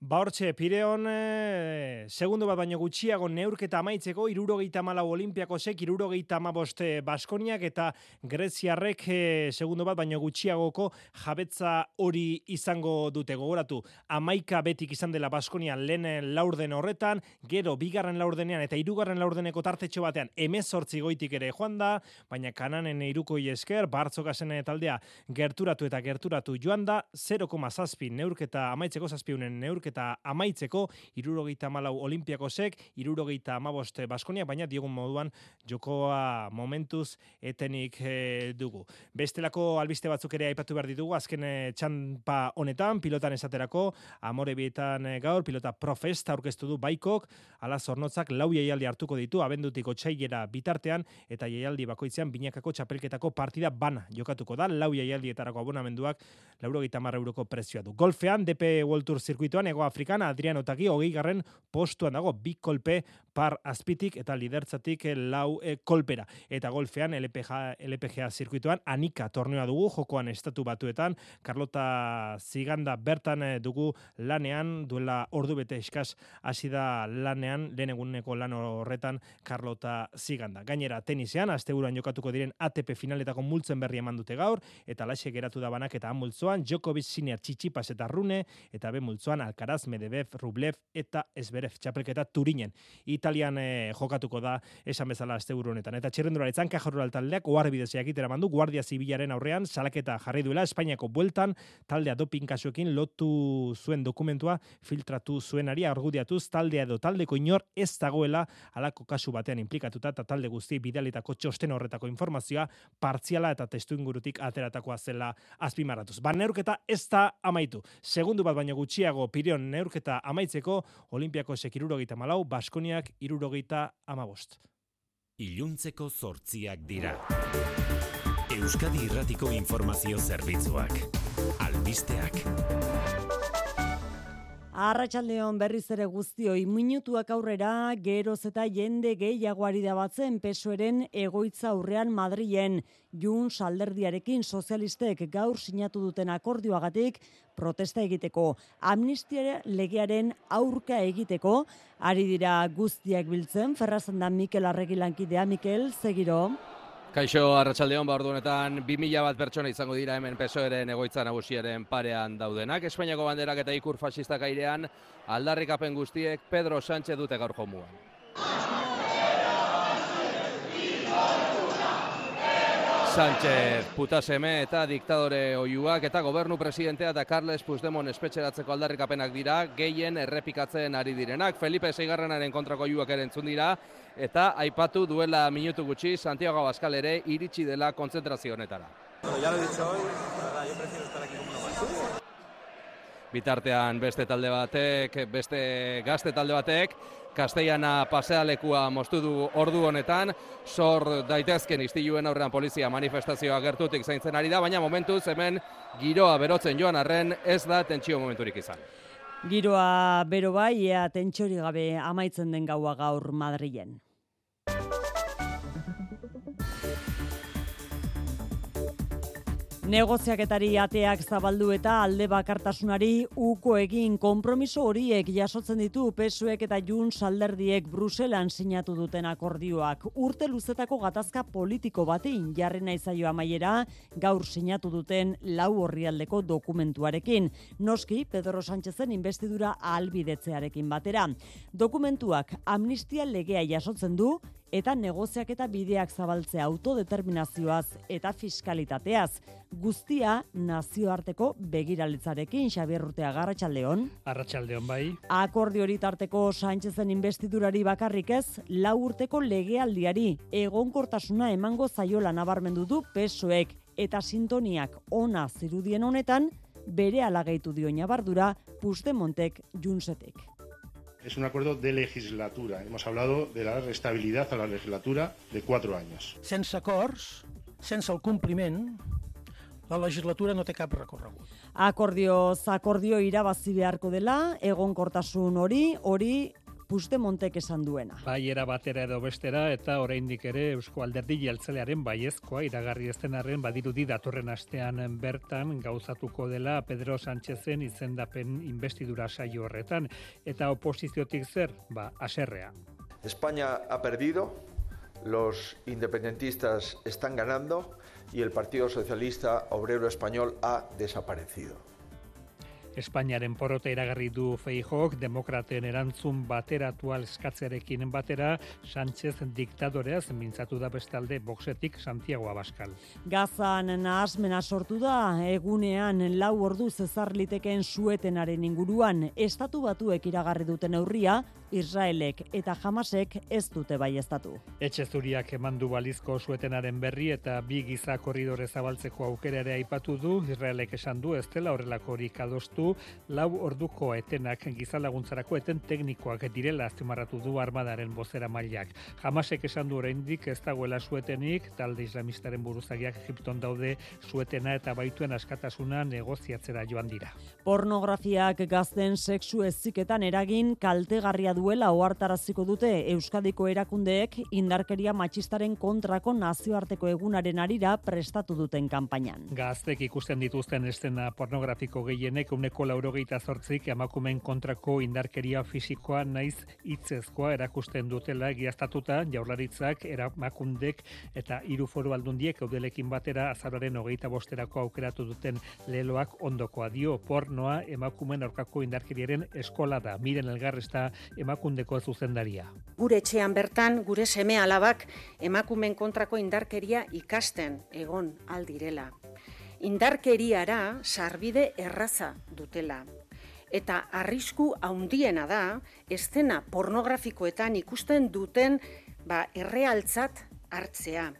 Ba hortxe, Pireon, e, segundu bat baino gutxiago neurketa amaitzeko, irurogeita malau olimpiakosek, irurogeita maboste Baskoniak eta Greziarrek e, segundu bat baino gutxiagoko jabetza hori izango dute gogoratu. Amaika betik izan dela Baskonia lehen laurden horretan, gero bigarren laurdenean eta irugarren laurdeneko tartetxo batean emezortzi goitik ere joan da, baina kananen iruko esker, bartzokasen taldea gerturatu eta gerturatu joan da, 0,6 neurketa amaitzeko zazpiunen neurketa neurketa amaitzeko, irurogeita malau olimpiakosek, irurogeita amabost Baskonia, baina diogun moduan jokoa momentuz etenik e, dugu. Bestelako albiste batzuk ere aipatu behar ditugu, azken e, txanpa honetan, pilotan esaterako, amore bietan e, gaur, pilota profest aurkeztu du baikok, ala zornotzak lau jaialdi hartuko ditu, abendutiko txailera bitartean, eta jaialdi bakoitzean binakako txapelketako partida bana jokatuko da, lau jaialdietarako abonamenduak, lauro euroko prezioa du. Golfean, DP World Tour zirkuituan, Ego Afrikan, Adrian Otaki, hogei garren postuan dago, bi kolpe par azpitik eta lidertzatik lau e, kolpera. Eta golfean, LPGA, LPGA zirkuituan, anika tornea dugu, jokoan estatu batuetan, Carlota Ziganda bertan eh, dugu lanean, duela ordu bete eskaz hasi da lanean, lehen eguneko lan horretan, Carlota Ziganda. Gainera, tenisean, asteburuan jokatuko diren ATP finaletako multzen berri eman dute gaur, eta laxe geratu da banak eta multzoan, Djokovic, Sinner, Txitsipas eta Rune, eta be multzoan, Alcaraz, Medebev, Rublev eta Esberev, txapelketa Turinen. Italian eh, jokatuko da, esan bezala asteburu honetan. Eta txirrendura etzan, kajorral taldeak, oar bidezea mandu, Guardia Zibilaren aurrean, salaketa jarri duela, Espainiako bueltan, taldea doping kasuekin lotu zuen dokumentua, filtratu zuenari, argudiatuz, taldea edo taldeko inor ez dagoela, alako kasu batean implikatuta, eta talde guzti bidalitako txosten horretako informazioa, partziala eta testu ingurutik ateratakoa zela azpimaratuz. Ba, neurketa ez da amaitu. Segundu bat baino gutxiago pirion neurketa amaitzeko, Olimpiako sekirurogeita malau, Baskoniak irurogeita amabost. Iluntzeko zortziak dira. Euskadi Irratiko Informazio Zerbitzuak. Albisteak. Arratxaldeon berriz ere guztioi minutuak aurrera geroz eta jende gehiagoari da batzen pesoeren egoitza aurrean Madrien jun salderdiarekin sozialistek gaur sinatu duten akordioagatik protesta egiteko. Amnistia legearen aurka egiteko ari dira guztiak biltzen. Ferrazan da Mikel Arregilankidea Mikel Zegiro Kaixo, arratsaldeon ba orduanetan 2000 bat pertsona izango dira hemen pesoeren egoitza nagusiaren parean daudenak. Espainiako banderak eta ikur fasistak airean aldarrikapen guztiek Pedro Sánchez dute gaur jomuan. Sánchez putaseme eta diktadore oiuak eta gobernu presidentea eta Carles Puigdemont espetxeratzeko aldarrikapenak dira, gehien errepikatzen ari direnak. Felipe Seigarrenaren kontrako oiuak ere entzun dira, eta aipatu duela minutu gutxi Santiago Abascal ere iritsi dela kontzentrazio honetara. Bitartean beste talde batek, beste gazte talde batek, Castellana pasealekua moztu du ordu honetan, sor daitezken istiluen aurrean polizia manifestazioa gertutik zaintzen ari da, baina momentuz hemen giroa berotzen joan arren ez da tentsio momenturik izan. Giroa bero bai, ea tentsori gabe amaitzen den gaua gaur Madrilen. ん? Negoziaketari ateak zabaldu eta alde bakartasunari uko egin konpromiso horiek jasotzen ditu pesuek eta jun salderdiek Bruselan sinatu duten akordioak. Urte luzetako gatazka politiko batein jarri nahi zaio amaiera gaur sinatu duten lau horrialdeko dokumentuarekin. Noski, Pedro Sánchezen investidura ahalbidetzearekin batera. Dokumentuak amnistia legea jasotzen du eta negoziak eta bideak zabaltzea autodeterminazioaz eta fiskalitateaz. Guztia nazioarteko begiralitzarekin Xabier Urtea Garratxaldeon. Arratxaldeon bai. Akordi hori tarteko Sánchezen investidurari bakarrik ez, lau urteko legealdiari egonkortasuna emango zaiola nabarmendu du pesoek eta sintoniak ona zirudien honetan, bere alagaitu dio nabardura Puigdemontek junsetek es un acuerdo de legislatura. Hemos hablado de la estabilidad a la legislatura de cuatro años. Sense acords, sense el compliment, la legislatura no té cap recorregut. Akordio, akordio irabazi beharko dela, egonkortasun hori, hori Puigdemontek esan duena. Bai era batera edo bestera eta oraindik ere Eusko Alderdi Jeltzalearen baiezkoa iragarri ezten arren badirudi datorren astean bertan gauzatuko dela Pedro Sánchezen izendapen investidura saio horretan eta oposiziotik zer, ba, aserrea. España ha perdido, los independentistas están ganando y el Partido Socialista Obrero Español ha desaparecido. Espainiaren porrota iragarri du Feijok, demokraten erantzun bateratua eskatzearekin batera, Sánchez diktadoreaz mintzatu da bestalde boxetik Santiago Abascal. Gazan nahasmena sortu da, egunean lau ordu zezar litekeen suetenaren inguruan, estatu batuek iragarri duten aurria, Israelek eta Hamasek ez dute bai estatu. Etxe zuriak emandu balizko suetenaren berri eta bi giza korridore zabaltzeko aukera ere aipatu du, Israelek esan du ez dela horrelakorik adostu, lau orduko etenak gizalaguntzarako eten teknikoak direla azpimarratu du armadaren bozera mailak. Hamasek esan du oraindik ez dagoela suetenik, talde islamistaren buruzagiak Egipton daude suetena eta baituen askatasuna negoziatzera joan dira. Pornografiak gazten sexu eziketan eragin kaltegarria duela ohartaraziko dute Euskadiko erakundeek indarkeria matxistaren kontrako nazioarteko egunaren arira prestatu duten kanpainan. Gaztek ikusten dituzten estena pornografiko gehienek uneko laurogeita zortzik emakumen kontrako indarkeria fisikoa naiz hitzezkoa erakusten dutela egiaztatuta jaurlaritzak eramakundek eta hiru foru aldundiek eudelekin batera azararen hogeita bosterako aukeratu duten leloak ondokoa dio pornoa emakumen aurkako indarkeriaren eskola da. Miren elgarresta emakundeko zuzendaria. Gure etxean bertan, gure seme alabak emakumen kontrako indarkeria ikasten egon aldirela. Indarkeriara sarbide erraza dutela. Eta arrisku haundiena da, estena pornografikoetan ikusten duten ba, errealtzat hartzea.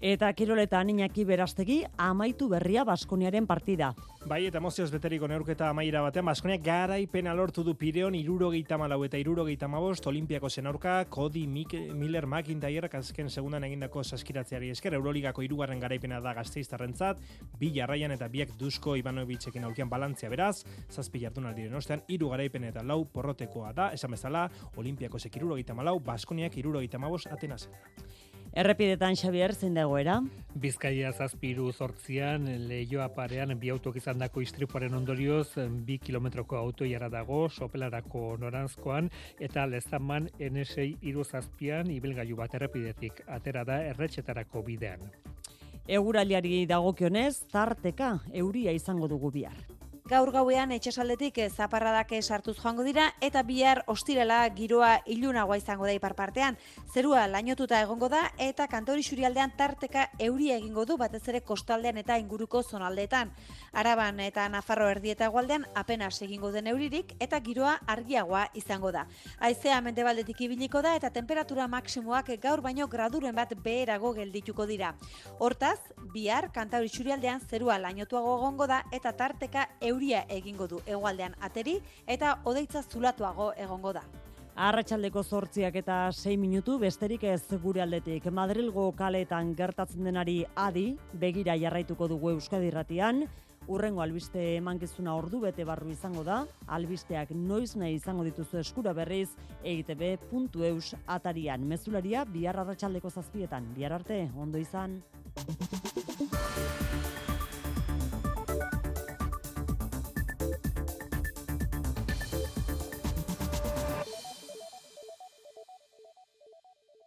Eta kiroletan Iñaki Berastegi amaitu berria Baskoniaren partida. Bai, eta emozioz beteriko neurketa amaira batean, Baskonia garaipena lortu du Pireon irurogeita malau eta irurogeita mabost, Olimpiako zenaurka, Cody Miller McIntyre, azken segundan egindako saskiratzeari esker, Euroligako irugarren garaipena da gazteiztarrentzat, bi jarraian eta biak Dusko Ivanoviczekin aurkian balantzia beraz, zazpi jardun aldiren ostean, iru garaipen eta lau porrotekoa da, esan bezala, Olimpiako zek irurogeita malau, Baskoniak irurogeita mabost, atenazen. Errepidetan Xavier zein dagoera? Bizkaia zazpiru zortzian, lehioa parean, bi autok izan dako istripuaren ondorioz, bi kilometroko auto jara dago, sopelarako noranzkoan, eta lezaman N6 iru zazpian, ibilgailu bat errepidetik, atera da erretxetarako bidean. Eguraliari dagokionez, tarteka euria izango dugu bihar. Gaur gauean etxesaldetik zaparradak sartuz joango dira eta bihar ostirela giroa ilunagoa izango da ipar partean. Zerua lainotuta egongo da eta kantori xurialdean tarteka euria egingo du batez ere kostaldean eta inguruko zonaldeetan. Araban eta Nafarro erdieta egualdean apenas egingo den euririk eta giroa argiagoa izango da. Aizea mendebaldetik ibiliko da eta temperatura maksimoak gaur baino graduren bat beherago geldituko dira. Hortaz, bihar kantauri xurialdean zerua lainotuago egongo da eta tarteka euria egingo du hegoaldean ateri eta odeitza zulatuago egongo da. Arratxaldeko zortziak eta 6 minutu besterik ez gure aldetik. Madrilgo kaletan gertatzen denari adi, begira jarraituko dugu Euskadi Ratian, urrengo albiste emankizuna ordu bete barru izango da, albisteak noiz nahi izango dituzu eskura berriz, eitb.eus atarian. Mezularia, bihar arratsaldeko zazpietan. Bihar arte, ondo izan.